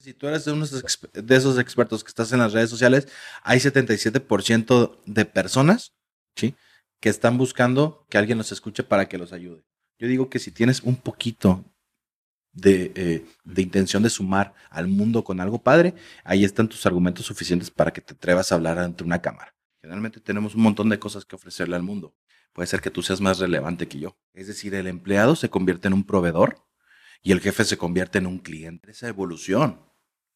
Si tú eres exp- de esos expertos que estás en las redes sociales, hay 77% de personas, ¿sí? Que están buscando que alguien los escuche para que los ayude. Yo digo que si tienes un poquito de, eh, de intención de sumar al mundo con algo padre, ahí están tus argumentos suficientes para que te atrevas a hablar ante una cámara. Generalmente tenemos un montón de cosas que ofrecerle al mundo. Puede ser que tú seas más relevante que yo. Es decir, el empleado se convierte en un proveedor y el jefe se convierte en un cliente. Esa evolución,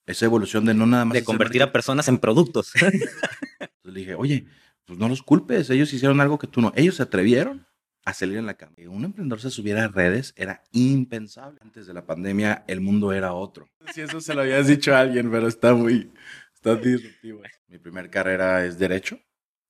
esa evolución de no nada más... De convertir a personas en productos. Entonces le dije, oye, pues no los culpes, ellos hicieron algo que tú no. Ellos se atrevieron a salir en la cama. Que un emprendedor se subiera a redes era impensable. Antes de la pandemia, el mundo era otro. Si eso se lo habías dicho a alguien, pero está muy, está disruptivo. Mi primer carrera es Derecho.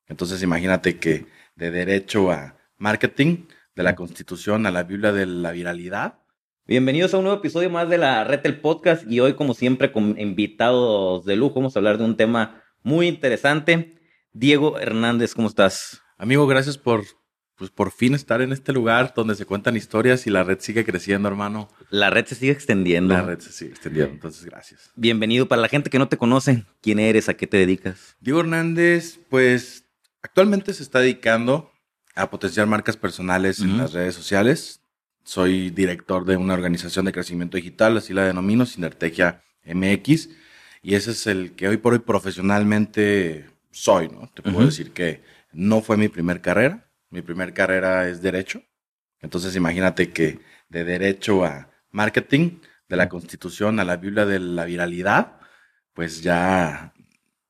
Entonces imagínate que de Derecho a Marketing, de la Constitución a la Biblia de la viralidad, Bienvenidos a un nuevo episodio más de la Red del Podcast y hoy como siempre con invitados de lujo vamos a hablar de un tema muy interesante. Diego Hernández, ¿cómo estás? Amigo, gracias por, pues por fin estar en este lugar donde se cuentan historias y la red sigue creciendo, hermano. La red se sigue extendiendo. La red se sigue extendiendo, entonces gracias. Bienvenido para la gente que no te conoce. ¿Quién eres? ¿A qué te dedicas? Diego Hernández, pues actualmente se está dedicando a potenciar marcas personales en las redes sociales. Soy director de una organización de crecimiento digital, así la denomino, Sinertegia MX, y ese es el que hoy por hoy profesionalmente soy, ¿no? Te puedo decir que no fue mi primer carrera, mi primer carrera es derecho, entonces imagínate que de derecho a marketing, de la constitución a la Biblia de la viralidad, pues ya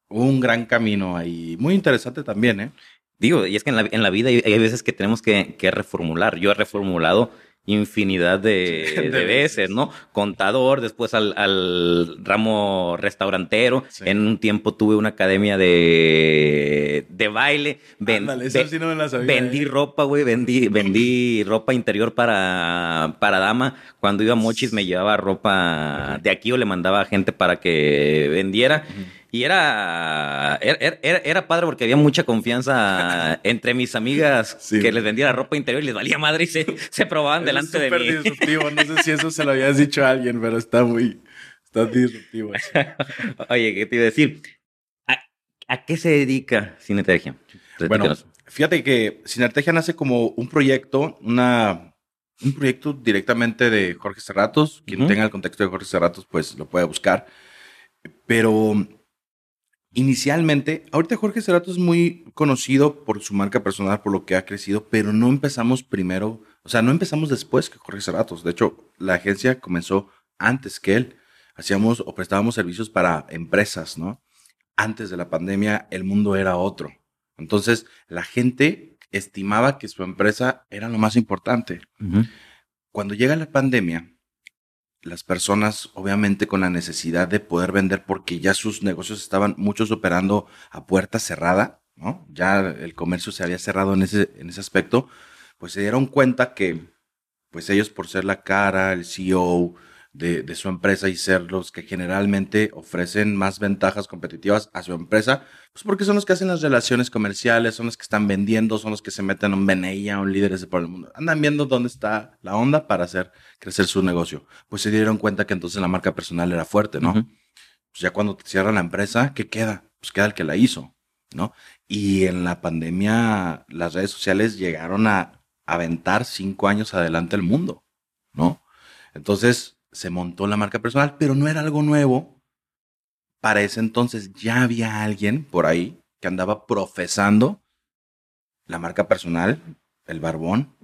un gran camino ahí, muy interesante también, ¿eh? Digo, y es que en la, en la vida hay, hay veces que tenemos que, que reformular. Yo he reformulado infinidad de, De de veces. ¿no? Contador, después al, al ramo restaurantero. Sí. En un tiempo tuve una academia de, de baile. Ven- Ándale, eso ve- sí no me la sabía, vendí ¿eh? ropa, güey. Vendí, vendí ropa interior para, para dama. Cuando iba a Mochis me llevaba ropa de aquí o le mandaba a gente para que vendiera. Y era, era, era, era padre porque había mucha confianza entre mis amigas Sí. que les vendía la ropa interior y les valía madre y se, se probaban delante de es mí. disruptivo, no sé si eso se lo habías dicho a alguien, pero está muy, está disruptivo. eso. Oye, ¿qué te iba a decir? ¿A, a qué se dedica Cinetergia? Bueno, fíjate que Sinertegia nace como un proyecto, una, un proyecto directamente de Jorge Serratos. Quien tenga el contexto de Jorge Serratos, pues lo puede buscar. Pero inicialmente, ahorita Jorge Serratos es muy conocido por su marca personal, por lo que ha crecido, pero no empezamos primero, o sea, no empezamos después que Jorge Serratos. De hecho, la agencia comenzó antes que él. Hacíamos o prestábamos servicios para empresas, ¿no? Antes de la pandemia, el mundo era otro. Entonces, la gente estimaba que su empresa era lo más importante. Cuando llega la pandemia, las personas, obviamente, con la necesidad de poder vender, porque ya sus negocios estaban muchos operando a puerta cerrada, ¿no? Ya el comercio se había cerrado en ese, en ese aspecto, pues se dieron cuenta que, pues ellos por ser la cara, el CEO de, de su empresa y ser los que generalmente ofrecen más ventajas competitivas a su empresa, pues porque son los que hacen las relaciones comerciales, son los que están vendiendo, son los que se meten a un BNI, a un líderes de por el mundo. Andan viendo dónde está la onda para hacer crecer su negocio. Pues se dieron cuenta que entonces la marca personal era fuerte, ¿no? Ujú. Pues ya cuando te cierran la empresa, ¿qué queda? Pues queda el que la hizo, ¿no? Y en la pandemia las redes sociales llegaron a aventar cinco años adelante el mundo, ¿no? Entonces se montó la marca personal, pero no era algo nuevo. Para ese entonces ya había alguien por ahí que andaba profesando la marca personal, el barbón,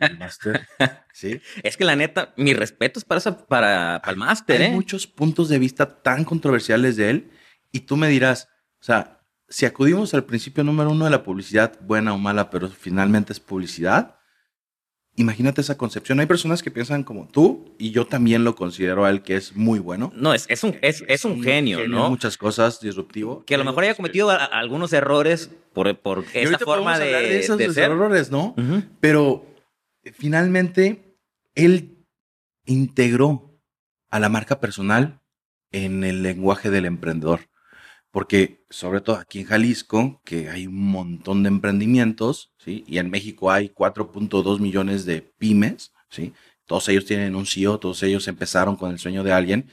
el máster, ¿sí? Es que la neta, mis respetos para, esa, para, para el máster, Hay ¿eh? muchos puntos de vista tan controversiales de él y tú me dirás, o sea, si acudimos al principio número uno de la publicidad, buena o mala, pero finalmente es publicidad, imagínate esa concepción. Hay personas que piensan como tú y yo también lo considero a él que es muy bueno. No, es, es, un, es, es un genio, en ¿no? Muchas cosas, disruptivo. Que a lo mejor haya cometido a- a- algunos errores por, por esa forma de, de esos de ser. errores, ¿no? Pero eh, finalmente él integró a la marca personal en el lenguaje del emprendedor. Porque sobre todo aquí en Jalisco, que hay un montón de emprendimientos, ¿sí? Y en México hay 4.2 millones de pymes, ¿sí? Todos ellos tienen un CEO, todos ellos empezaron con el sueño de alguien,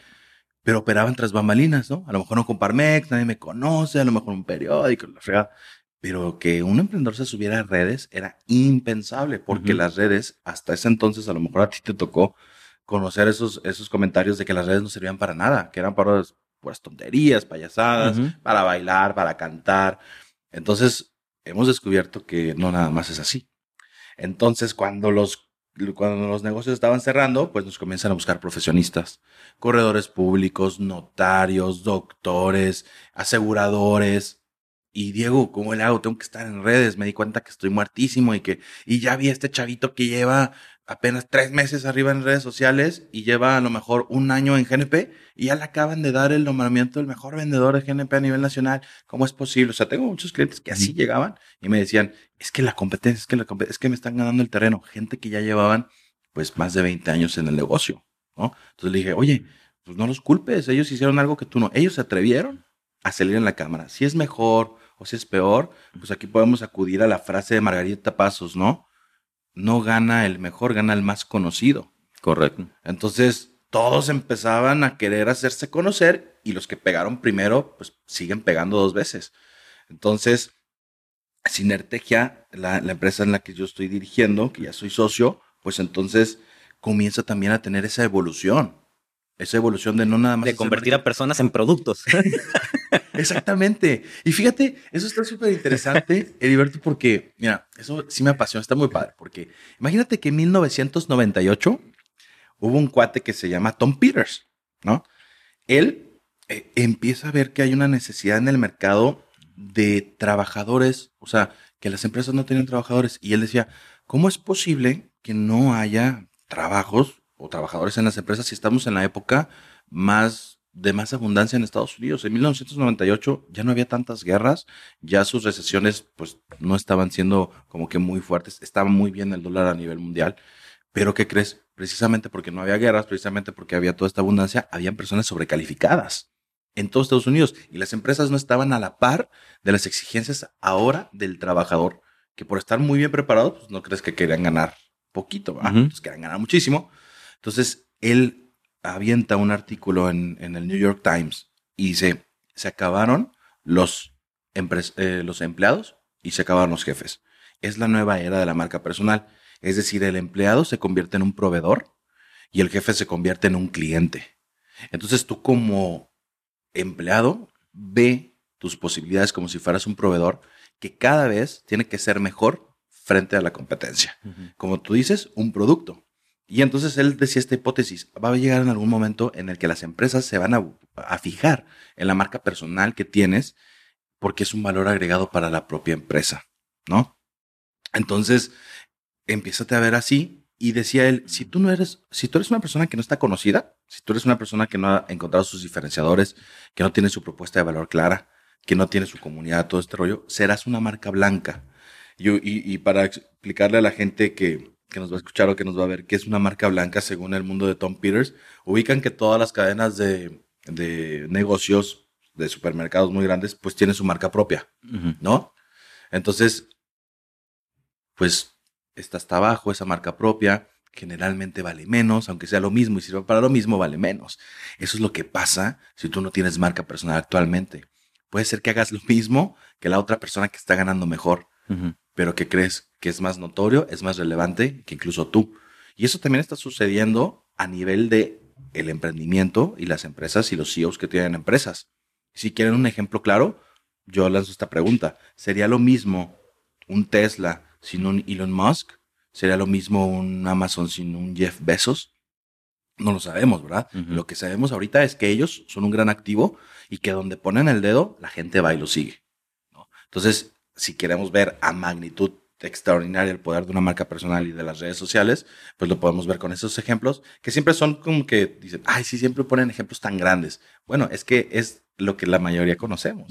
pero operaban tras bambalinas, ¿no? A lo mejor no con Parmex, nadie me conoce, a lo mejor un periódico, la fregada. Pero que un emprendedor se subiera a redes era impensable, porque las redes, hasta ese entonces, a lo mejor a ti te tocó conocer esos, esos comentarios de que las redes no servían para nada, que eran para pues, tonterías, payasadas, para bailar, para cantar. Entonces, hemos descubierto que no nada más es así. Entonces, cuando los cuando los negocios estaban cerrando, pues nos comienzan a buscar profesionistas, corredores públicos, notarios, doctores, aseguradores. Y Diego, ¿cómo le hago? Tengo que estar en redes. Me di cuenta que estoy muertísimo y que, y ya vi a este chavito que lleva apenas tres meses arriba en redes sociales y lleva a lo mejor un año en GNP y ya le acaban de dar el nombramiento del mejor vendedor de GNP a nivel nacional. ¿Cómo es posible? O sea, tengo muchos clientes que así llegaban y me decían, es que la competencia, es que la competencia, es que me están ganando el terreno. Gente que ya llevaban pues más de 20 años en el negocio, ¿no? Entonces le dije, oye, pues no los culpes, ellos hicieron algo que tú no. Ellos se atrevieron a salir en la cámara. Si es mejor o si es peor, pues aquí podemos acudir a la frase de Margarita Pasos, ¿no? No gana el mejor, gana el más conocido. Correcto. Entonces, todos empezaban a querer hacerse conocer y los que pegaron primero, pues siguen pegando dos veces. Entonces, Sinertegia, la, la empresa en la que yo estoy dirigiendo, que ya soy socio, pues entonces comienza también a tener esa evolución. Esa evolución de no nada más. De convertir a personas en productos. Exactamente. Y fíjate, eso está súper interesante, Heriberto, porque, mira, eso sí me apasiona, está muy padre. Porque imagínate que en 1998 hubo un cuate que se llama Tom Peters, ¿no? Él eh, empieza a ver que hay una necesidad en el mercado de trabajadores, o sea, que las empresas no tienen trabajadores. Y él decía, ¿cómo es posible que no haya trabajos o trabajadores en las empresas si estamos en la época más de más abundancia en Estados Unidos. En 1998 ya no había tantas guerras, ya sus recesiones pues no estaban siendo como que muy fuertes, estaba muy bien el dólar a nivel mundial, pero ¿qué crees? Precisamente porque no había guerras, precisamente porque había toda esta abundancia, habían personas sobrecalificadas en todos Estados Unidos y las empresas no estaban a la par de las exigencias ahora del trabajador, que por estar muy bien preparado, pues no crees que querían ganar poquito, ¿verdad? Pues querían ganar muchísimo. Entonces, él avienta un artículo en, el New York Times y dice, se acabaron los, eh, los empleados y se acabaron los jefes. Es la nueva era de la marca personal. Es decir, el empleado se convierte en un proveedor y el jefe se convierte en un cliente. Entonces tú como empleado ve tus posibilidades como si fueras un proveedor que cada vez tiene que ser mejor frente a la competencia. Como tú dices, un producto. Y entonces él decía esta hipótesis, va a llegar en algún momento en el que las empresas se van a, fijar en la marca personal que tienes porque es un valor agregado para la propia empresa, ¿no? Entonces, empiezate a ver así y decía él, si tú no eres, si tú eres una persona que no está conocida, si tú eres una persona que no ha encontrado sus diferenciadores, que no tiene su propuesta de valor clara, que no tiene su comunidad, todo este rollo, serás una marca blanca. y para explicarle a la gente que, que nos va a escuchar o que nos va a ver, que es una marca blanca según el mundo de Tom Peters, ubican que todas las cadenas de, de negocios, de supermercados muy grandes, pues tienen su marca propia, ¿no? Entonces, pues está hasta abajo esa marca propia, generalmente vale menos, aunque sea lo mismo y sirva para lo mismo, vale menos. Eso es lo que pasa si tú no tienes marca personal actualmente. Puede ser que hagas lo mismo que la otra persona que está ganando mejor, pero ¿qué crees? Que es más notorio, es más relevante que incluso tú. Y eso también está sucediendo a nivel de el emprendimiento y las empresas y los CEOs que tienen empresas. Si quieren un ejemplo claro, yo lanzo esta pregunta. ¿Sería lo mismo un Tesla sin un Elon Musk? ¿Sería lo mismo un Amazon sin un Jeff Bezos? No lo sabemos, ¿verdad? Lo que sabemos ahorita es que ellos son un gran activo y que donde ponen el dedo, la gente va y lo sigue. Entonces, si queremos ver a magnitud extraordinaria el poder de una marca personal y de las redes sociales, pues lo podemos ver con esos ejemplos que siempre son como que dicen, ay, sí, siempre ponen ejemplos tan grandes. Bueno, es que es lo que la mayoría conocemos.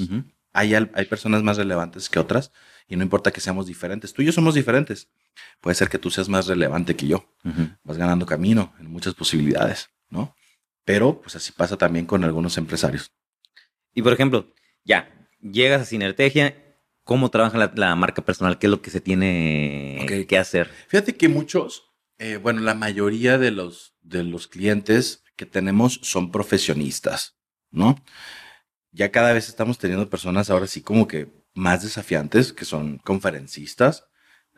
hay, hay personas más relevantes que otras y no importa que seamos diferentes. Tú y yo somos diferentes. Puede ser que tú seas más relevante que yo. Vas ganando camino en muchas posibilidades, ¿no? Pero pues así pasa también con algunos empresarios. Y por ejemplo, ya, llegas a Sinertegia cómo trabaja la, marca personal, qué es lo que se tiene que hacer. Fíjate que muchos, eh, bueno, la mayoría de los, de los clientes que tenemos son profesionistas, ¿no? Ya cada vez estamos teniendo personas ahora sí como que más desafiantes, que son conferencistas,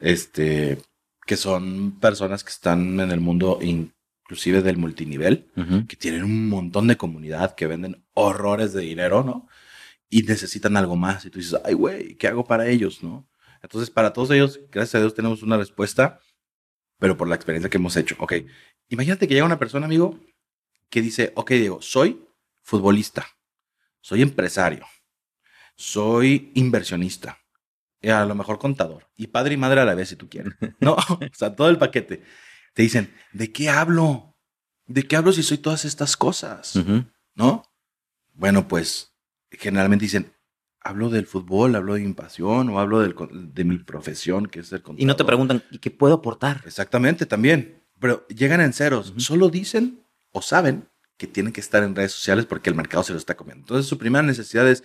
este, que son personas que están en el mundo inclusive del multinivel, que tienen un montón de comunidad, que venden horrores de dinero, ¿no? Y necesitan algo más. Y tú dices, ay, güey, ¿qué hago para ellos, no? Entonces, para todos ellos, gracias a Dios, tenemos una respuesta, pero por la experiencia que hemos hecho. Ok, imagínate que llega una persona, amigo, que dice, ok, Diego, soy futbolista, soy empresario, soy inversionista, y a lo mejor contador, y padre y madre a la vez, si tú quieres. No, o sea, todo el paquete. Te dicen, ¿de qué hablo? ¿De qué hablo si soy todas estas cosas? ¿No? Bueno, pues generalmente dicen, hablo del fútbol, hablo de mi pasión o hablo de mi profesión, que es el contador. Y no te preguntan, ¿y qué puedo aportar? Exactamente, también. Pero llegan en ceros. Solo dicen o saben que tienen que estar en redes sociales porque el mercado se lo está comiendo. Entonces, su primera necesidad es,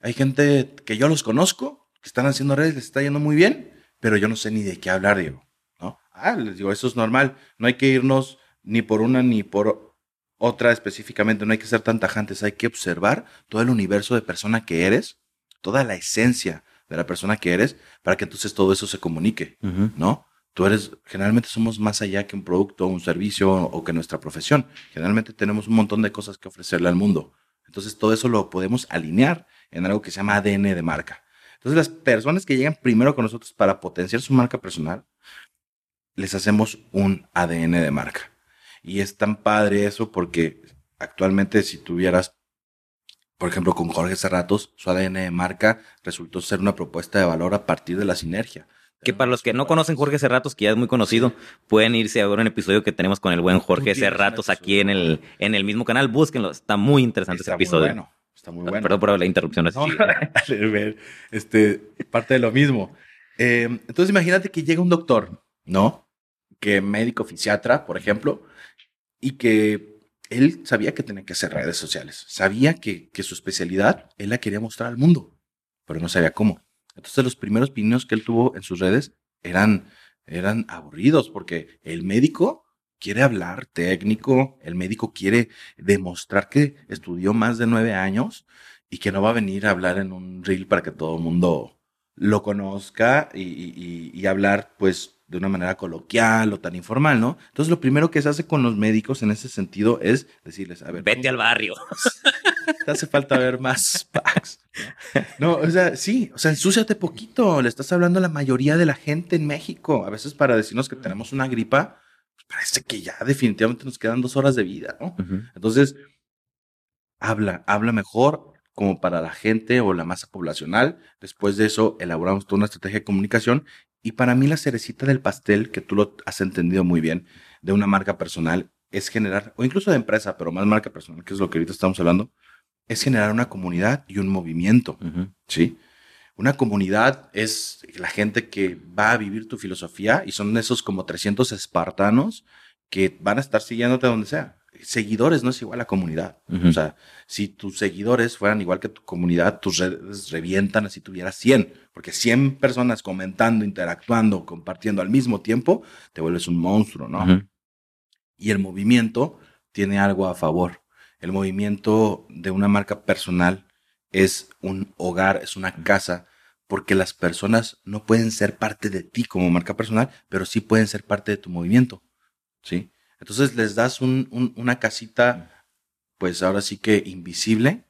hay gente que yo los conozco, que están haciendo redes, les está yendo muy bien, pero yo no sé ni de qué hablar, digo. ¿no? Ah, les digo, eso es normal. No hay que irnos ni por una ni por otra específicamente, no hay que ser tan tajantes, hay que observar todo el universo de persona que eres, toda la esencia de la persona que eres, para que entonces todo eso se comunique, ¿no? Tú eres, generalmente somos más allá que un producto, un servicio o que nuestra profesión. Generalmente tenemos un montón de cosas que ofrecerle al mundo. Entonces todo eso lo podemos alinear en algo que se llama ADN de marca. Entonces las personas que llegan primero con nosotros para potenciar su marca personal, les hacemos un ADN de marca. Y es tan padre eso porque actualmente si tuvieras, por ejemplo, con Jorge Cerratos, su ADN de marca resultó ser una propuesta de valor a partir de la sinergia. Que para los que no conocen Jorge Cerratos, que ya es muy conocido, pueden irse a ver un episodio que tenemos con el buen Jorge Cerratos aquí en el, en el mismo canal. Búsquenlo, está muy interesante ese episodio. Muy bueno, está muy bueno. Perdón por la interrupción. este, parte de lo mismo. Eh, entonces imagínate que llega un doctor, ¿no? Que médico fisiatra, por ejemplo, y que él sabía que tenía que hacer redes sociales. Sabía que, que su especialidad él la quería mostrar al mundo, pero no sabía cómo. Entonces los primeros pininos que él tuvo en sus redes eran, eran aburridos porque el médico quiere hablar técnico, el médico quiere demostrar que estudió más de nueve años y que no va a venir a hablar en un reel para que todo el mundo lo conozca y hablar pues de una manera coloquial o tan informal, ¿no? Entonces lo primero que se hace con los médicos en ese sentido es decirles, a ver, vete al barrio. Te hace falta ver más packs. No, o sea, sí, o sea, ensúciate poquito. Le estás hablando a la mayoría de la gente en México. A veces para decirnos que tenemos una gripa, pues parece que ya definitivamente nos quedan dos horas de vida, ¿no? Entonces, habla, habla mejor como para la gente o la masa poblacional. Después de eso, elaboramos toda una estrategia de comunicación y para mí la cerecita del pastel, que tú lo has entendido muy bien, de una marca personal, es generar, o incluso de empresa, pero más marca personal, que es lo que ahorita estamos hablando, es generar una comunidad y un movimiento, ¿sí? Una comunidad es la gente que va a vivir tu filosofía y son esos como 300 espartanos que van a estar siguiéndote donde sea seguidores no es igual a comunidad. O sea, si tus seguidores fueran igual que tu comunidad, tus redes revientan así tuvieras 100, porque 100 personas comentando, interactuando, compartiendo al mismo tiempo, te vuelves un monstruo, ¿no? Y el movimiento tiene algo a favor. El movimiento de una marca personal es un hogar, es una casa, porque las personas no pueden ser parte de ti como marca personal, pero sí pueden ser parte de tu movimiento, ¿sí? Entonces les das una casita, pues ahora sí que invisible,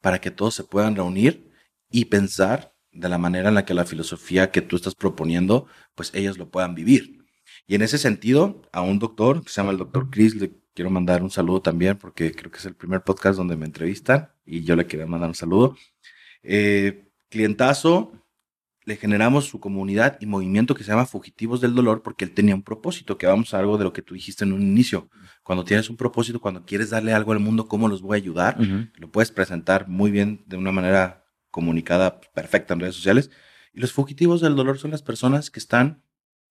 para que todos se puedan reunir y pensar de la manera en la que la filosofía que tú estás proponiendo, pues ellos lo puedan vivir. Y en ese sentido, a un doctor que se llama el doctor Chris, le quiero mandar un saludo también, porque creo que es el primer podcast donde me entrevistan y yo le quiero mandar un saludo. Eh, clientazo, le generamos su comunidad y movimiento que se llama Fugitivos del Dolor porque él tenía un propósito, que vamos a algo de lo que tú dijiste en un inicio. Cuando tienes un propósito, cuando quieres darle algo al mundo, ¿cómo los voy a ayudar? Lo puedes presentar muy bien de una manera comunicada perfecta en redes sociales. Y los fugitivos del dolor son las personas que están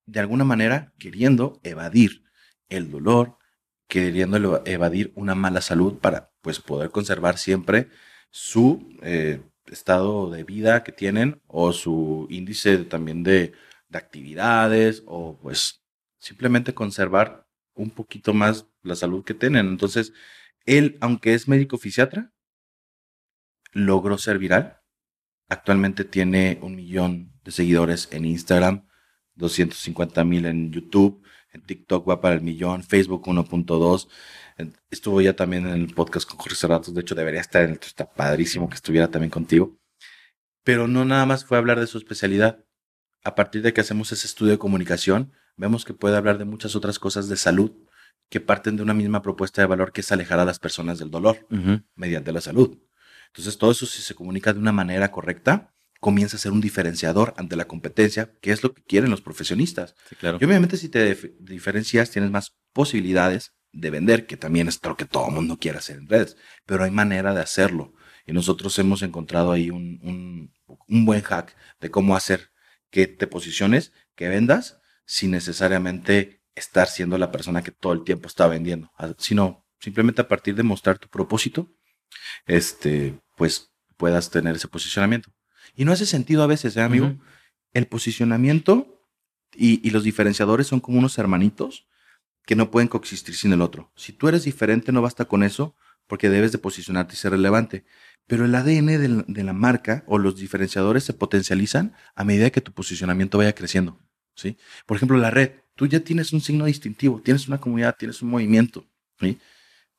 de alguna manera queriendo evadir el dolor, queriendo evadir una mala salud para pues poder conservar siempre su eh, estado de vida que tienen o su índice también de, de actividades o pues simplemente conservar un poquito más la salud que tienen. Entonces, él, aunque es médico fisiatra, logró ser viral. Actualmente tiene un millón de seguidores en Instagram, 250 mil en YouTube, en TikTok va para el millón, Facebook 1.2. Estuvo ya también en el podcast con Jorge Cerratos, de hecho debería estar, está padrísimo que estuviera también contigo. Pero no nada más fue hablar de su especialidad. A partir de que hacemos ese estudio de comunicación, vemos que puede hablar de muchas otras cosas de salud que parten de una misma propuesta de valor que es alejar a las personas del dolor mediante la salud. Entonces, todo eso si se comunica de una manera correcta, comienza a ser un diferenciador ante la competencia, que es lo que quieren los profesionistas. claro. Y obviamente si te diferencias, tienes más posibilidades de vender, que también es lo que todo el mundo quiere hacer en redes, pero hay manera de hacerlo. Y nosotros hemos encontrado ahí un, un, un buen hack de cómo hacer que te posiciones, que vendas, sin necesariamente estar siendo la persona que todo el tiempo está vendiendo, sino simplemente a partir de mostrar tu propósito, este, pues puedas tener ese posicionamiento. Y no hace sentido a veces, ¿eh, amigo? El posicionamiento y, y, los diferenciadores son como unos hermanitos que no pueden coexistir sin el otro. Si tú eres diferente, no basta con eso, porque debes de posicionarte y ser relevante. Pero el ADN de de la marca o los diferenciadores se potencializan a medida que tu posicionamiento vaya creciendo. ¿sí? Por ejemplo, la red. Tú ya tienes un signo distintivo, tienes una comunidad, tienes un movimiento. ¿sí?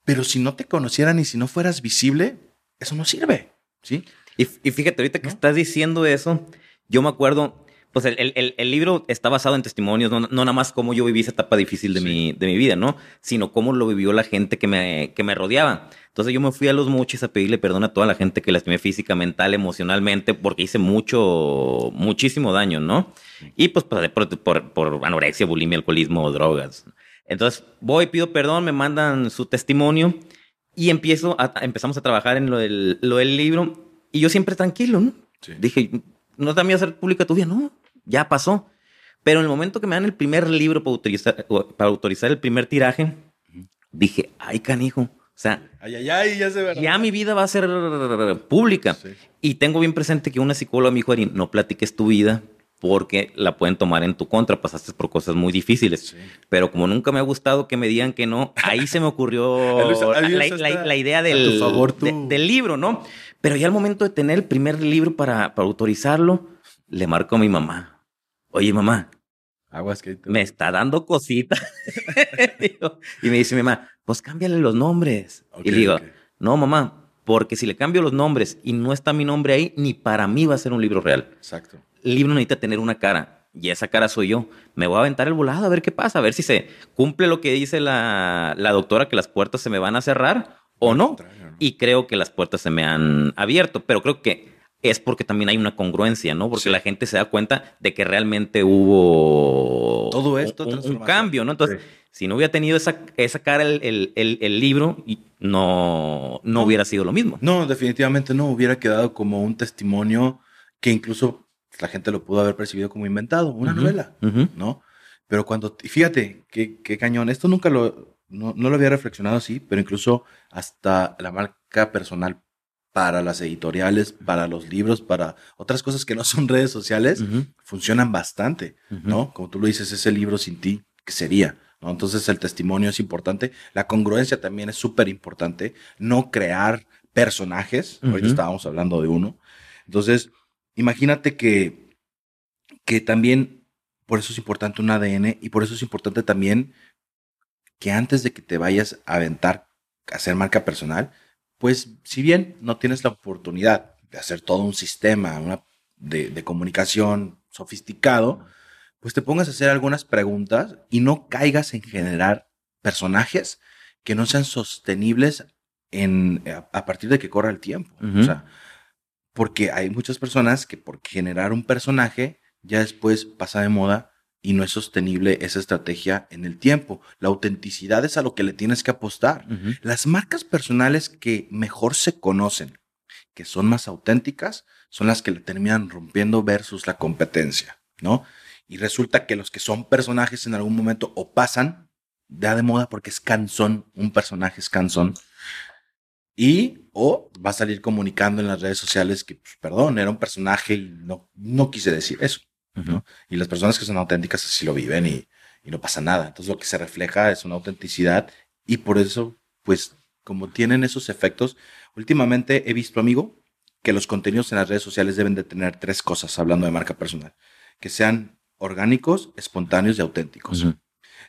Pero si no te conocieran y si no fueras visible, eso no sirve. ¿Sí? Y, fíjate, ahorita que estás diciendo eso, yo me acuerdo, pues el, el, el libro está basado en testimonios, no, no, nada más cómo yo viví esa etapa difícil de, mi, de mi vida, ¿no? Sino cómo lo vivió la gente que me, que me rodeaba. Entonces yo me fui a los mochis a pedirle perdón a toda la gente que lastimé física, mental, emocionalmente, porque hice mucho, muchísimo daño, ¿no? Y pues por, por, por anorexia, bulimia, alcoholismo, drogas. Entonces voy, pido perdón, me mandan su testimonio y empiezo a, empezamos a trabajar en lo del, lo del libro y yo siempre tranquilo, ¿no? Sí. Dije, no te miedo hacer pública tu vida, no, ya pasó. Pero en el momento que me dan el primer libro para autorizar, para autorizar el primer tiraje, dije, ay, canijo. O sea, ay, ay, ay, ya, se ya mi vida va a ser pública. Sí. Y tengo bien presente que una psicóloga me dijo, no platiques tu vida porque la pueden tomar en tu contra, pasaste por cosas muy difíciles. Sí. Pero como nunca me ha gustado que me digan que no, ahí se me ocurrió la, la, la, idea del, favor, tú... de, del libro, ¿no? Pero ya al momento de tener el primer libro para, para autorizarlo, le marco a mi mamá. Oye, mamá. Aguas que me está dando cositas. y me dice mi mamá, pues cámbiale los nombres. Okay, y le digo, okay. no, mamá, porque si le cambio los nombres y no está mi nombre ahí, ni para mí va a ser un libro real. Exacto. Libro necesita tener una cara. Y esa cara soy yo. Me voy a aventar el volado a ver qué pasa, a ver si se cumple lo que dice la, la doctora, que las puertas se me van a cerrar o no. Y creo que las puertas se me han abierto, pero creo que es porque también hay una congruencia, ¿no? Porque sí. la gente se da cuenta de que realmente hubo todo esto un, un cambio, ¿no? Entonces, sí. si no hubiera tenido esa, esa cara el, el, el, el libro, no, no, no hubiera sido lo mismo. No, definitivamente no hubiera quedado como un testimonio que incluso la gente lo pudo haber percibido como inventado, una uh -huh. novela, uh -huh. ¿no? Pero cuando, fíjate, qué, qué cañón, esto nunca lo, no, no, lo había reflexionado así, pero incluso hasta la marca personal para las editoriales, para los libros, para otras cosas que no son redes sociales, uh -huh. funcionan bastante. ¿no? Como tú lo dices, ese libro sin ti, ¿qué sería? ¿no? Entonces el testimonio es importante, la congruencia también es súper importante, no crear personajes, ahorita estábamos hablando de uno, entonces imagínate que, que también, por eso es importante un ADN y por eso es importante también que antes de que te vayas a aventar a hacer marca personal, pues si bien no tienes la oportunidad de hacer todo un sistema una, de, de, comunicación sofisticado, pues te pongas a hacer algunas preguntas y no caigas en generar personajes que no sean sostenibles en, a, a partir de que corra el tiempo. Uh -huh. O sea, porque hay muchas personas que por generar un personaje ya después pasa de moda y no es sostenible esa estrategia en el tiempo. La autenticidad es a lo que le tienes que apostar. Uh -huh. Las marcas personales que mejor se conocen, que son más auténticas, son las que le terminan rompiendo versus la competencia, ¿no? Y resulta que los que son personajes en algún momento o pasan ya de moda porque es cansón, un personaje es cansón, y o va a salir comunicando en las redes sociales que, pues, perdón, era un personaje y no, no quise decir eso. Uh -huh. ¿no? Y las personas que son auténticas así lo viven y, y no pasa nada. Entonces lo que se refleja es una autenticidad y por eso, pues, como tienen esos efectos, últimamente he visto, amigo, que los contenidos en las redes sociales deben de tener tres cosas, hablando de marca personal, que sean orgánicos, espontáneos y auténticos.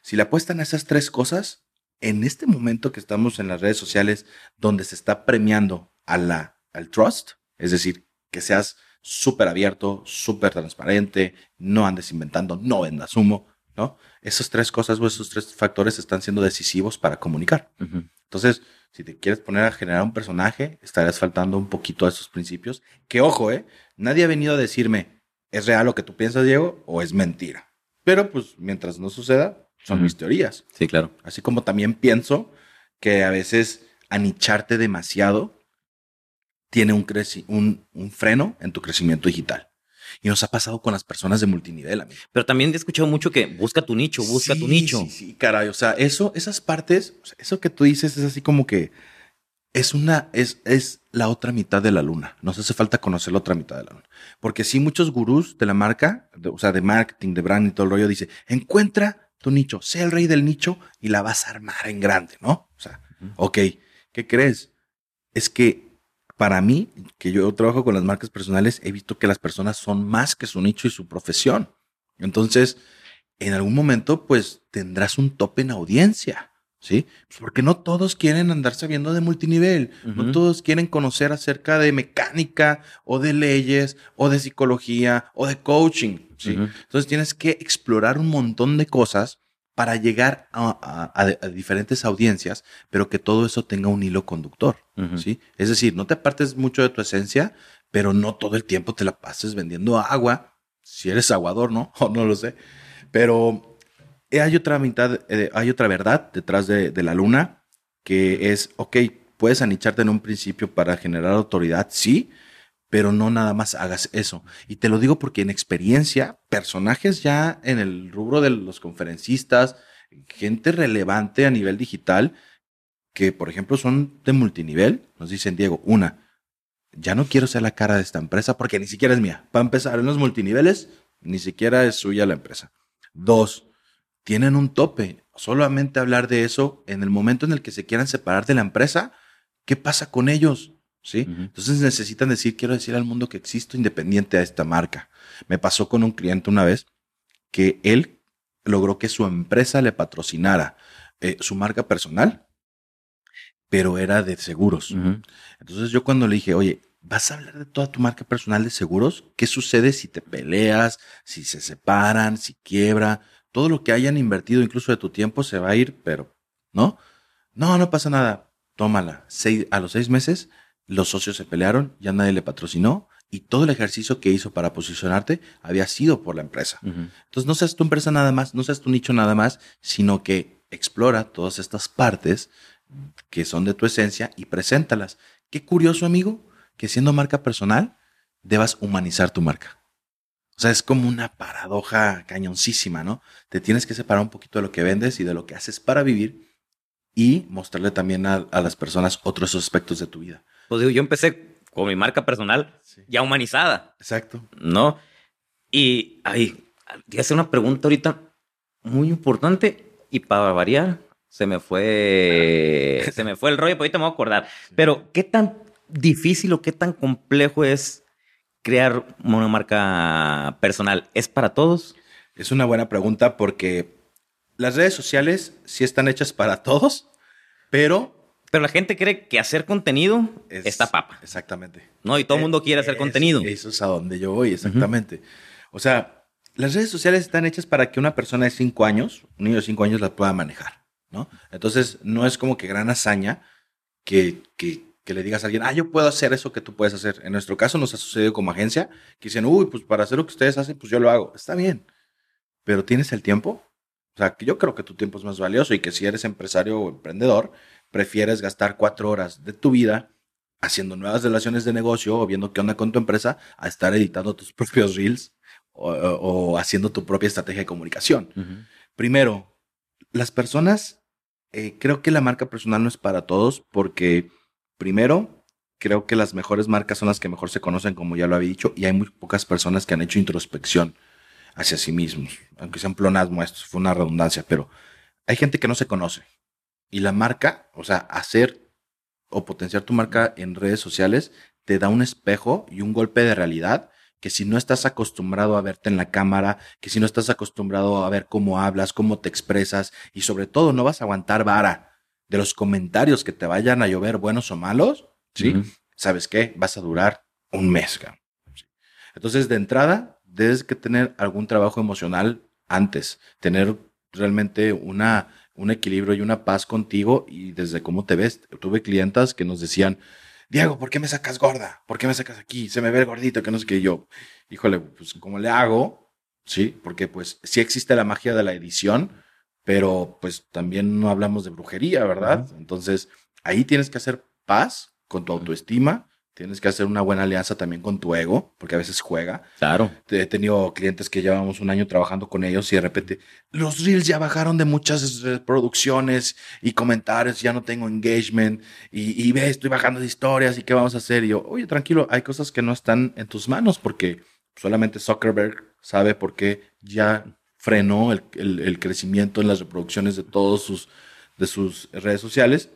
Si le apuestan a esas tres cosas, en este momento que estamos en las redes sociales, donde se está premiando a la, al trust, es decir, que seas súper abierto, súper transparente, no andes inventando, no vendas humo, ¿no? Esas tres cosas o esos tres factores están siendo decisivos para comunicar. Entonces, si te quieres poner a generar un personaje, estarías faltando un poquito a esos principios. Que ojo, ¿eh? Nadie ha venido a decirme, ¿es real lo que tú piensas, Diego, o es mentira? Pero pues mientras no suceda, son mis teorías. Sí, claro. Así como también pienso que a veces anicharte demasiado tiene un, un, un freno en tu crecimiento digital. Y nos ha pasado con las personas de multinivel, amigo. Pero también he escuchado mucho que busca tu nicho, busca tu nicho. Sí, sí, caray. O sea, eso, esas partes, eso que tú dices es así como que es una, es, es la otra mitad de la luna. Nos hace falta conocer la otra mitad de la luna. Porque sí, muchos gurús de la marca, o sea, de marketing, de branding y todo el rollo, dice, encuentra tu nicho, sé el rey del nicho y la vas a armar en grande, ¿no? O sea, ok, ¿qué crees? Es que para mí, que yo trabajo con las marcas personales, he visto que las personas son más que su nicho y su profesión. Entonces, en algún momento, pues tendrás un tope en audiencia, ¿sí? Pues, porque no todos quieren andar sabiendo de multinivel, no todos quieren conocer acerca de mecánica o de leyes o de psicología o de coaching, ¿sí? Entonces tienes que explorar un montón de cosas para llegar a, diferentes audiencias, pero que todo eso tenga un hilo conductor, ¿sí? Es decir, no te apartes mucho de tu esencia, pero no todo el tiempo te la pases vendiendo agua, si eres aguador, ¿no? O no lo sé. Pero hay otra mitad, eh, hay otra verdad detrás de, de la luna, que es, ok, puedes anicharte en un principio para generar autoridad, sí, pero no nada más hagas eso. Y te lo digo porque en experiencia, personajes ya en el rubro de los conferencistas, gente relevante a nivel digital, que por ejemplo son de multinivel, nos dicen, Diego, una, ya no quiero ser la cara de esta empresa porque ni siquiera es mía. Para empezar, en los multiniveles, ni siquiera es suya la empresa. Dos, tienen un tope. Solamente hablar de eso en el momento en el que se quieran separar de la empresa, ¿qué pasa con ellos? ¿sí? Entonces necesitan decir, quiero decir al mundo que existo independiente a esta marca. Me pasó con un cliente una vez que él logró que su empresa le patrocinara eh, su marca personal, pero era de seguros. Entonces yo cuando le dije, oye, ¿vas a hablar de toda tu marca personal de seguros? ¿Qué sucede si te peleas, si se separan, si quiebra? Todo lo que hayan invertido, incluso de tu tiempo, se va a ir, pero, ¿no? No, no pasa nada. Tómala. a los seis meses los socios se pelearon, ya nadie le patrocinó y todo el ejercicio que hizo para posicionarte había sido por la empresa. Entonces no seas tu empresa nada más, no seas tu nicho nada más, sino que explora todas estas partes que son de tu esencia y preséntalas. Qué curioso, amigo, que siendo marca personal, debas humanizar tu marca. O sea, es como una paradoja cañoncísima, ¿no? Te tienes que separar un poquito de lo que vendes y de lo que haces para vivir y mostrarle también a, a las personas otros aspectos de tu vida. Pues digo, yo empecé con mi marca personal ya humanizada. Exacto. ¿No? Y ahí, voy a hacer una pregunta ahorita muy importante y para variar, se me fue, se me fue el rollo, pero ahorita me voy a acordar. Pero, ¿qué tan difícil o qué tan complejo es crear una marca personal? ¿Es para todos? Es una buena pregunta porque las redes sociales sí están hechas para todos, pero pero la gente cree que hacer contenido está papa. Exactamente. No, y todo el mundo quiere hacer contenido. Eso es a donde yo voy, exactamente. O sea, las redes sociales están hechas para que una persona de cinco años, un niño de cinco años, las pueda manejar, ¿no? Entonces, no es como que gran hazaña que, que, que, le digas a alguien, ah, yo puedo hacer eso que tú puedes hacer. En nuestro caso nos ha sucedido como agencia, que dicen, uy, pues para hacer lo que ustedes hacen, pues yo lo hago. Está bien. Pero ¿tienes el tiempo? O sea, que yo creo que tu tiempo es más valioso y que si eres empresario o emprendedor, prefieres gastar cuatro horas de tu vida haciendo nuevas relaciones de negocio o viendo qué onda con tu empresa a estar editando tus propios reels o, haciendo tu propia estrategia de comunicación. Primero, las personas, eh, creo que la marca personal no es para todos porque, primero, creo que las mejores marcas son las que mejor se conocen, como ya lo había dicho, y hay muy pocas personas que han hecho introspección hacia sí mismos. Aunque sea un plonasmo, esto fue una redundancia, pero hay gente que no se conoce. Y la marca, o sea, hacer o potenciar tu marca en redes sociales te da un espejo y un golpe de realidad que si no estás acostumbrado a verte en la cámara, que si no estás acostumbrado a ver cómo hablas, cómo te expresas y sobre todo no vas a aguantar vara de los comentarios que te vayan a llover buenos o malos, ¿sí? ¿Sabes qué? Vas a durar un mes. Entonces, de entrada, debes que tener algún trabajo emocional antes, tener realmente una, un equilibrio y una paz contigo y desde cómo te ves. Tuve clientas que nos decían, Diego, ¿por qué me sacas gorda? ¿Por qué me sacas aquí? Se me ve el gordito, que no sé qué. yo, híjole, pues ¿cómo le hago? Sí, porque pues sí existe la magia de la edición, pero pues también no hablamos de brujería, ¿verdad? Entonces, ahí tienes que hacer paz con tu autoestima Tienes que hacer una buena alianza también con tu ego, porque a veces juega. Claro. He tenido clientes que llevamos un año trabajando con ellos y de repente los reels ya bajaron de muchas producciones y comentarios, ya no tengo engagement y, y ve, estoy bajando de historias y qué vamos a hacer. Y yo, oye, tranquilo, hay cosas que no están en tus manos porque solamente Zuckerberg sabe por qué ya frenó el, el crecimiento en las reproducciones de todos sus, de sus redes sociales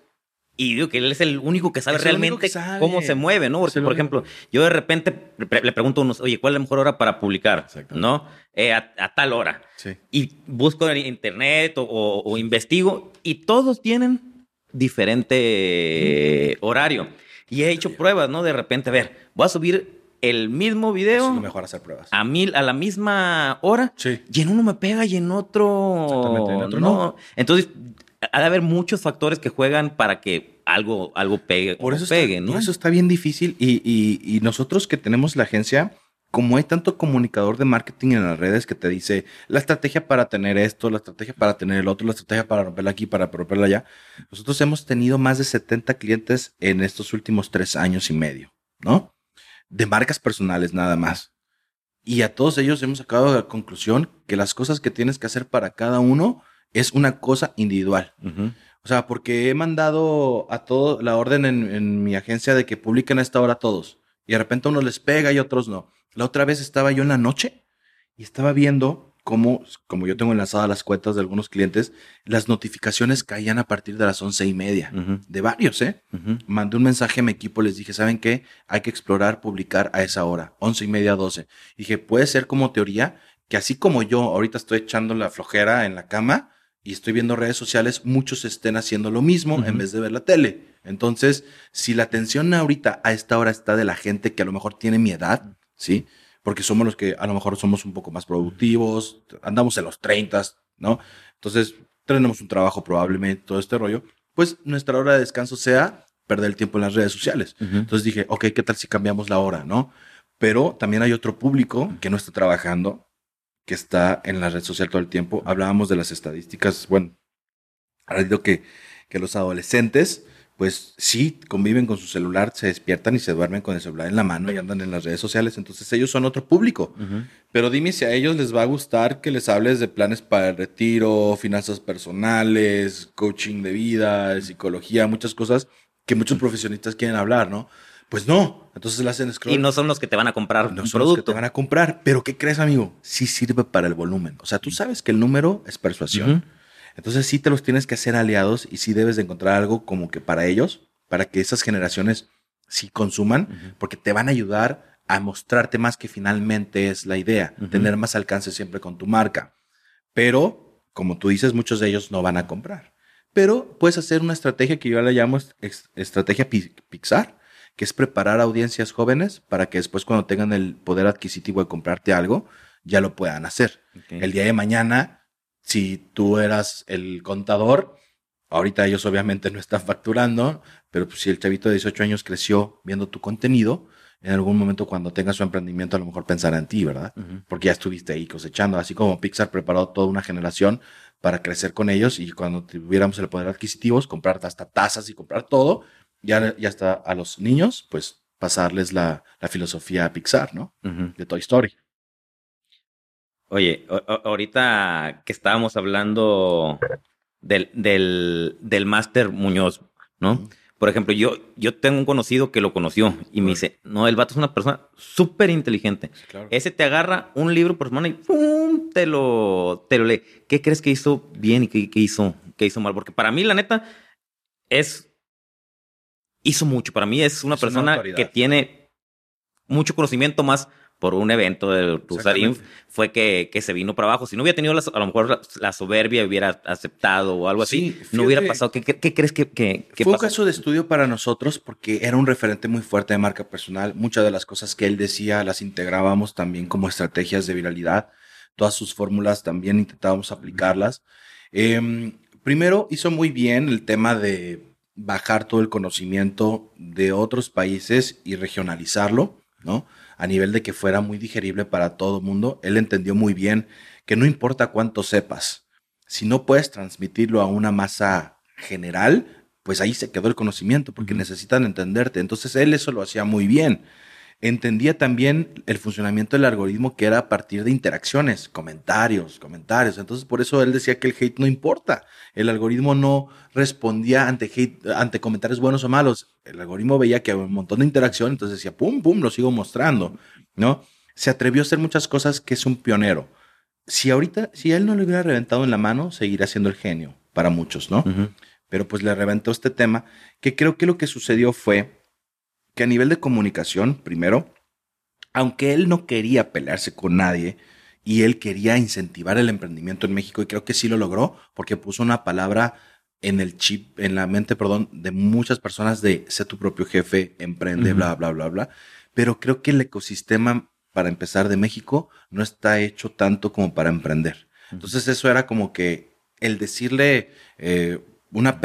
y digo que él es el único que sabe realmente cómo se mueve, ¿no? Porque, por ejemplo, yo de repente le pregunto a unos, oye, ¿cuál es la mejor hora para publicar? ¿No? Eh, a, tal hora. Sí. Y busco en internet o, investigo y todos tienen diferente horario. Y he hecho pruebas, ¿no? De repente, a ver, voy a subir el mismo video. Es lo mejor hacer pruebas. A mil, a la misma hora. Sí. Y en uno me pega y en otro. Exactamente, en otro no. Entonces, ha de haber muchos factores que juegan para que algo, algo pegue. Por eso, pegue, ¿no? Por eso está bien difícil. Y, nosotros que tenemos la agencia, como hay tanto comunicador de marketing en las redes que te dice la estrategia para tener esto, la estrategia para tener el otro, la estrategia para romperla aquí, para romperla allá, nosotros hemos tenido más de 70 clientes en estos últimos tres años y medio, ¿no? De marcas personales nada más. Y a todos ellos hemos sacado la conclusión que las cosas que tienes que hacer para cada uno es una cosa individual. O sea, porque he mandado a todo la orden en, mi agencia de que publiquen a esta hora todos. Y de repente a unos les pega y a otros no. La otra vez estaba yo en la noche y estaba viendo cómo, como yo tengo enlazadas las cuentas de algunos clientes, las notificaciones caían a partir de las once y media. De varios, ¿eh? Mandé un mensaje a mi equipo, les dije, ¿saben qué? Hay que explorar, publicar a esa hora, once y media, doce. Dije, puede ser como teoría que así como yo ahorita estoy echando la flojera en la cama, y estoy viendo redes sociales, muchos estén haciendo lo mismo en vez de ver la tele. Entonces, si la atención ahorita a esta hora está de la gente que a lo mejor tiene mi edad, ¿sí? Porque somos los que a lo mejor somos un poco más productivos, andamos en los 30, ¿no? Entonces, tenemos un trabajo probablemente, todo este rollo, pues nuestra hora de descanso sea perder el tiempo en las redes sociales. Entonces dije, ok, ¿qué tal si cambiamos la hora, no? Pero también hay otro público que no está trabajando, que está en la red social todo el tiempo. Hablábamos de las estadísticas, bueno, ahora digo que, que los adolescentes, pues sí, conviven con su celular, se despiertan y se duermen con el celular en la mano y andan en las redes sociales, entonces ellos son otro público. Pero dime si a ellos les va a gustar que les hables de planes para el retiro, finanzas personales, coaching de vida, psicología, muchas cosas que muchos profesionistas quieren hablar, ¿no? Pues no. Entonces le hacen scroll. Y no son los que te van a comprar no son Los que te van a comprar. Pero ¿qué crees, amigo? Sí sirve para el volumen. O sea, tú sabes que el número es persuasión. Entonces sí te los tienes que hacer aliados y sí debes de encontrar algo como que para ellos, para que esas generaciones sí consuman, porque te van a ayudar a mostrarte más que finalmente es la idea, tener más alcance siempre con tu marca. Pero, como tú dices, muchos de ellos no van a comprar. Pero puedes hacer una estrategia que yo la llamo estrategia Pixar, que es preparar a audiencias jóvenes para que después cuando tengan el poder adquisitivo de comprarte algo, ya lo puedan hacer. El día de mañana, si tú eras el contador, ahorita ellos obviamente no están facturando, pero pues si el chavito de 18 años creció viendo tu contenido, en algún momento cuando tenga su emprendimiento a lo mejor pensará en ti, ¿verdad? Porque ya estuviste ahí cosechando, así como Pixar preparó toda una generación para crecer con ellos y cuando tuviéramos el poder adquisitivo, comprar hasta tasas y comprar todo, ya, ya está a los niños, pues pasarles la, la filosofía a Pixar, ¿no? De Toy Story. Oye, ahorita que estábamos hablando del, del, del Máster Muñoz, ¿no? Por ejemplo, yo, yo tengo un conocido que lo conoció y me dice, no, el vato es una persona súper inteligente. Ese te agarra un libro por semana y ¡pum! te lo, te lo lee. ¿Qué crees que hizo bien y qué, hizo, qué hizo mal? Porque para mí, la neta, es... Hizo mucho. Para mí es una persona que tiene mucho conocimiento más por un evento de Rusarín fue que, que, se vino para abajo. Si no hubiera tenido a lo mejor la, soberbia, hubiera aceptado o algo así, no hubiera pasado. ¿Qué, qué, crees que, que, Fue un caso de estudio para nosotros porque era un referente muy fuerte de marca personal. Muchas de las cosas que él decía las integrábamos también como estrategias de viralidad. Todas sus fórmulas también intentábamos aplicarlas. Em, primero hizo muy bien el tema de bajar todo el conocimiento de otros países y regionalizarlo, ¿no? A nivel de que fuera muy digerible para todo el mundo. Él entendió muy bien que no importa cuánto sepas, si no puedes transmitirlo a una masa general, pues ahí se quedó el conocimiento, porque necesitan entenderte. Entonces él eso lo hacía muy bien entendía también el funcionamiento del algoritmo que era a partir de interacciones, comentarios, comentarios. Entonces, por eso él decía que el hate no importa. El algoritmo no respondía ante hate, ante comentarios buenos o malos. El algoritmo veía que había un montón de interacción, entonces decía, pum, pum, lo sigo mostrando, ¿no? Se atrevió a hacer muchas cosas que es un pionero. Si ahorita, si él no le hubiera reventado en la mano, seguiría siendo el genio para muchos, ¿no? Pero pues le reventó este tema, que creo que lo que sucedió fue que a nivel de comunicación, primero, aunque él no quería pelearse con nadie y él quería incentivar el emprendimiento en México y creo que sí lo logró porque puso una palabra en el chip, en la mente, perdón, de muchas personas de sé tu propio jefe, emprende, bla, bla, bla, bla. Pero creo que el ecosistema, para empezar, de México no está hecho tanto como para emprender. Entonces eso era como que el decirle eh, una,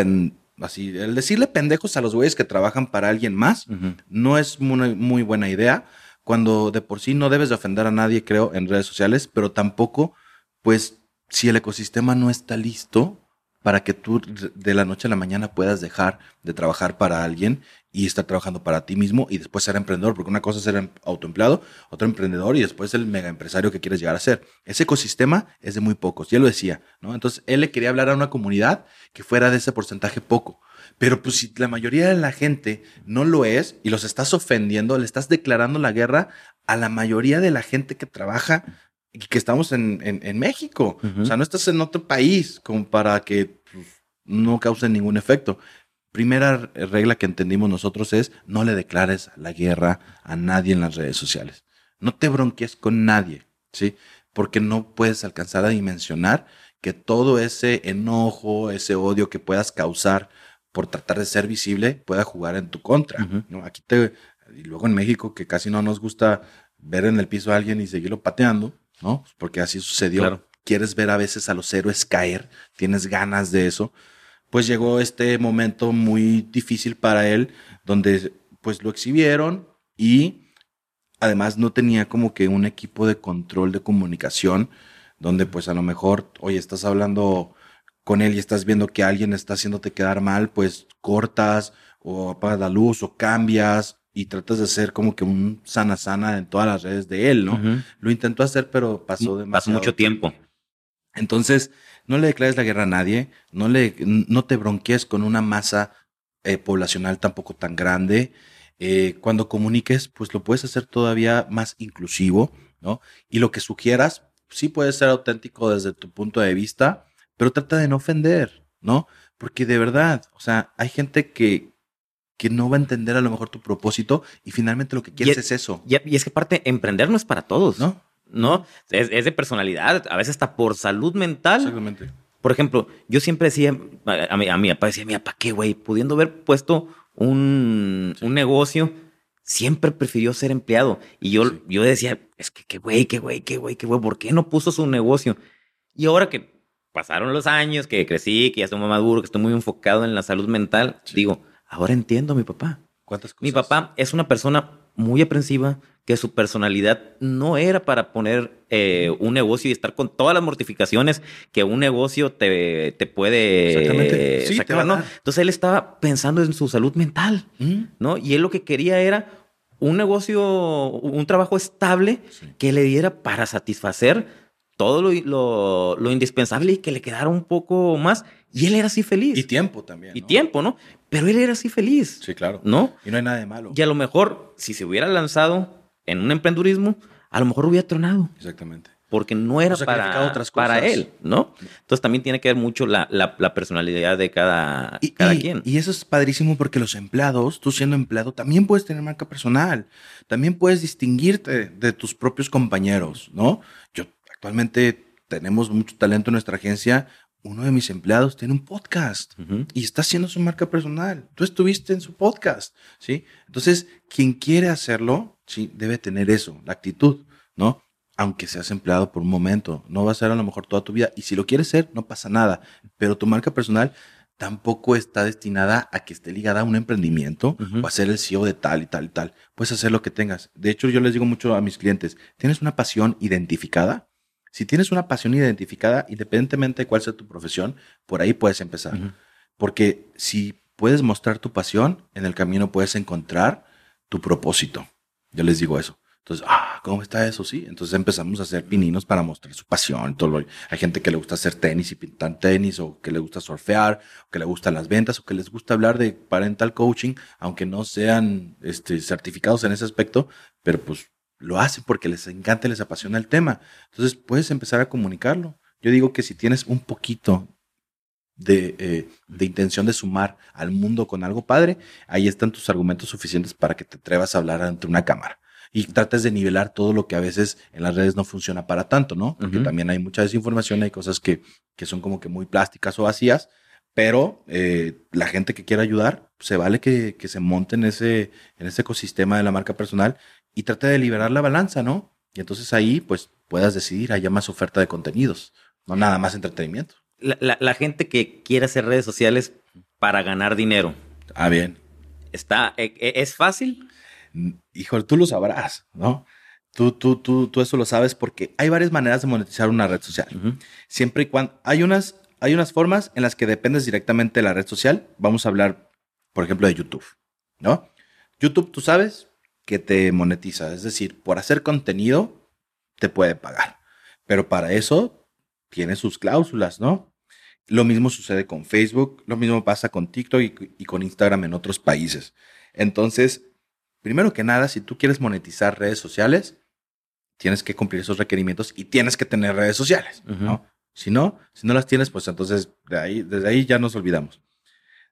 Así, el decirle pendejos a los güeyes que trabajan para alguien más no es muy, muy, buena idea. Cuando de por sí no debes de ofender a nadie, creo, en redes sociales, pero tampoco, pues, si el ecosistema no está listo para que tú de la noche a la mañana puedas dejar de trabajar para alguien y estar trabajando para ti mismo y después ser emprendedor, porque una cosa es ser em, autoempleado, otro emprendedor y después el mega empresario que quieres llegar a ser. Ese ecosistema es de muy pocos, ya lo decía, ¿no? Entonces él le quería hablar a una comunidad que fuera de ese porcentaje poco. Pero pues si la mayoría de la gente no lo es y los estás ofendiendo, le estás declarando la guerra a la mayoría de la gente que trabaja que estamos en, en, México. O sea, no estás en otro país como para que pues, no cause ningún efecto primera regla que entendimos nosotros es no le declares la guerra a nadie en las redes sociales. No te bronques con nadie, ¿sí? Porque no puedes alcanzar a dimensionar que todo ese enojo, ese odio que puedas causar por tratar de ser visible pueda jugar en tu contra. ¿no? Aquí te, y luego en México, que casi no nos gusta ver en el piso a alguien y seguirlo pateando, ¿no? Porque así sucedió. Quieres ver a veces a los héroes caer, tienes ganas de eso pues llegó este momento muy difícil para él, donde pues lo exhibieron y además no tenía como que un equipo de control de comunicación, donde pues a lo mejor, oye, estás hablando con él y estás viendo que alguien está haciéndote quedar mal, pues cortas o apagas la luz o cambias y tratas de ser como que un sana sana en todas las redes de él, ¿no? Lo intentó hacer, pero pasó demasiado. Pasó mucho tiempo. Entonces, no le declares la guerra a nadie, no, le, no te bronquees con una masa eh, poblacional tampoco tan grande. Eh, cuando comuniques, pues lo puedes hacer todavía más inclusivo, ¿no? Y lo que sugieras, sí puede ser auténtico desde tu punto de vista, pero trata de no ofender, ¿no? Porque de verdad, o sea, hay gente que, que no va a entender a lo mejor tu propósito y finalmente lo que quieres es, eso. Y, y es que parte, emprender no es para todos. ¿No? ¿no? Es, de personalidad, a veces hasta por salud mental. Exactamente. Por ejemplo, yo siempre decía a mi, a mi papá, decía, mi papá, ¿qué güey? Pudiendo haber puesto un, un, negocio, siempre prefirió ser empleado. Y yo, yo decía, es que qué güey, qué güey, qué güey, qué güey, ¿por qué no puso su negocio? Y ahora que pasaron los años, que crecí, que ya estoy muy maduro, que estoy muy enfocado en la salud mental, digo, ahora entiendo a mi papá. ¿Cuántas cosas? Mi papá es una persona muy aprensiva, que su personalidad no era para poner eh, un negocio y estar con todas las mortificaciones que un negocio te, te puede sacar, ¿no? Entonces él estaba pensando en su salud mental, ¿no? Y él lo que quería era un negocio, un trabajo estable que le diera para satisfacer todo lo, lo, lo indispensable y que le quedara un poco más. Y él era así feliz. Y tiempo también. Y tiempo, ¿no? Pero él era así feliz. Sí, claro. ¿No? Y no hay nada de malo. Y a lo mejor, si se hubiera lanzado en un emprendurismo, a lo mejor hubiera tronado. Exactamente. Porque no era para, otras para cosas. él, ¿no? Entonces también tiene que ver mucho la, la- la personalidad de cada, Y, cada y- quien. y eso es padrísimo porque los empleados, tú siendo empleado, también puedes tener marca personal. También puedes distinguirte de tus propios compañeros, ¿no? Yo actualmente tenemos mucho talento en nuestra agencia. Uno de mis empleados tiene un podcast y está haciendo su marca personal. Tú estuviste en su podcast, ¿sí? Entonces, quien quiere hacerlo, sí, debe tener eso, la actitud, ¿no? Aunque seas empleado por un momento, no va a ser a lo mejor toda tu vida. Y si lo quieres ser, no pasa nada. Pero tu marca personal tampoco está destinada a que esté ligada a un emprendimiento o a ser el CEO de tal y tal y tal. Puedes hacer lo que tengas. De hecho, yo les digo mucho a mis clientes, ¿tienes una pasión identificada? Si tienes una pasión identificada, independientemente de cuál sea tu profesión, por ahí puedes empezar. Porque si puedes mostrar tu pasión, en el camino puedes encontrar tu propósito. Yo les digo eso. Entonces, ah, ¿cómo está eso? Sí. Entonces empezamos a hacer pininos para mostrar su pasión. Todo hay gente que le gusta hacer tenis y pintar tenis, o que le gusta surfear, o que le gustan las ventas, o que les gusta hablar de parental coaching, aunque no sean este, certificados en ese aspecto, pero pues lo hacen porque les encanta y les apasiona el tema. Entonces puedes empezar a comunicarlo. Yo digo que si tienes un poquito de, eh, de intención de sumar al mundo con algo padre, ahí están tus argumentos suficientes para que te atrevas a hablar ante una cámara. Y trates de nivelar todo lo que a veces en las redes no funciona para tanto, ¿no? Porque también hay mucha desinformación, hay cosas que, que son como que muy plásticas o vacías, pero eh, la gente que quiera ayudar, se vale que, que se monte en ese, en ese ecosistema de la marca personal y trate de liberar la balanza, ¿no? Y entonces ahí, pues, puedas decidir, haya más oferta de contenidos, no nada más entretenimiento. La, la- la gente que quiere hacer redes sociales para ganar dinero, Ah, bien. está, e- e- ¿es fácil? Híjole, tú lo sabrás, ¿no? Tú, tú, tú, tú eso lo sabes porque hay varias maneras de monetizar una red social. Siempre y cuando hay unas, hay unas formas en las que dependes directamente de la red social. Vamos a hablar, por ejemplo, de YouTube, ¿no? YouTube, tú sabes que te monetiza, es decir, por hacer contenido te puede pagar, pero para eso tiene sus cláusulas, ¿no? Lo mismo sucede con Facebook, lo mismo pasa con TikTok y, y con Instagram en otros países. Entonces, primero que nada, si tú quieres monetizar redes sociales, tienes que cumplir esos requerimientos y tienes que tener redes sociales. ¿no? Si no, si no las tienes, pues entonces de ahí, desde ahí ya nos olvidamos.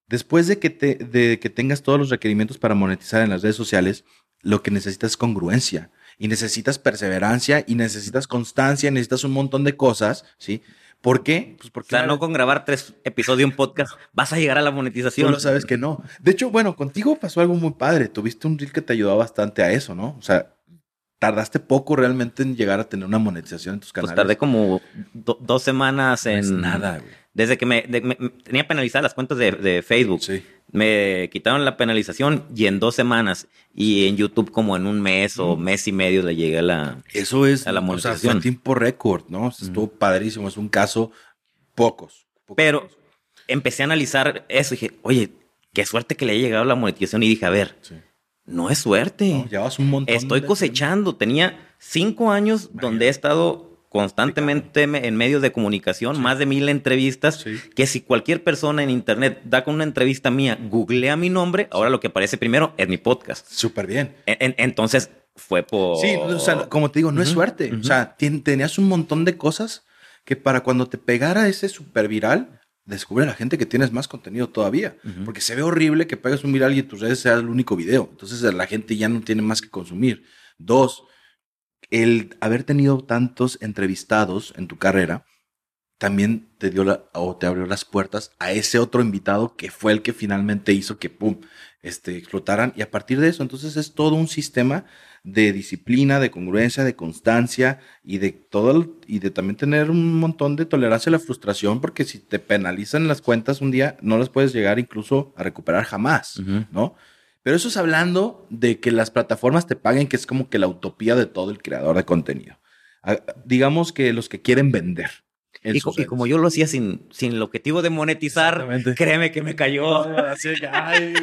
Después de que, te, de que tengas todos los requerimientos para monetizar en las redes sociales, lo que necesitas es congruencia y necesitas perseverancia y necesitas constancia, necesitas un montón de cosas, ¿sí? ¿Por qué? Pues O porque sea, una no con grabar tres episodios de un podcast vas a llegar a la Tú monetización. lo sabes que no. De hecho, bueno, contigo pasó algo muy padre. Tuviste un reel que te ayudó bastante a eso, ¿no? O sea, tardaste poco realmente en llegar a tener una monetización en tus Pues canales. tardé como do- dos semanas No en... es nada, güey. Desde que me, de- me- tenía penalizadas las cuentas de, de Facebook. Sí. Me quitaron la penalización y en dos semanas. Y en YouTube como en un mes o Mm. mes y medio le llegué a la... Eso es, A la o sea, fue monetización. tiempo récord, ¿no? Sea, Estuvo padrísimo. Es un caso pocos. pocos Pero empecé a analizar eso y dije, oye, qué suerte que le haya llegado la monetización. Y dije, a ver, Sí. no es suerte. No, llevas un montón. Estoy cosechando. Tenía cinco años donde he estado constantemente me- en medios de comunicación, más de mil entrevistas, Sí. que si cualquier persona en internet da con una entrevista mía, googlea mi nombre, ahora lo que aparece primero es mi podcast. Súper bien. En- en- entonces fue por... Sí, o sea, como te digo, no es suerte. ujú. O sea, tenías un montón de cosas que para cuando te pegara ese super viral, descubre la gente que tienes más contenido todavía. Porque se ve horrible que pegues un viral y en tus redes sea el único video. Entonces la gente ya no tiene más que consumir. Dos, el haber tenido tantos entrevistados en tu carrera también te dio la, o te abrió las puertas a ese otro invitado que fue el que finalmente hizo que pum, este, explotaran. Y a partir de eso, entonces es todo un sistema de disciplina, de congruencia, de constancia y de todo y de también tener un montón de tolerancia a la frustración, porque si te penalizan las cuentas un día, no las puedes llegar incluso a recuperar jamás. ¿no? Pero eso es hablando de que las plataformas te paguen, que es como que la utopía de todo el creador de contenido. Ah, Digamos que los que quieren vender. Y, como yo lo hacía sin, sin el objetivo de monetizar, créeme que me cayó. Así que, ay,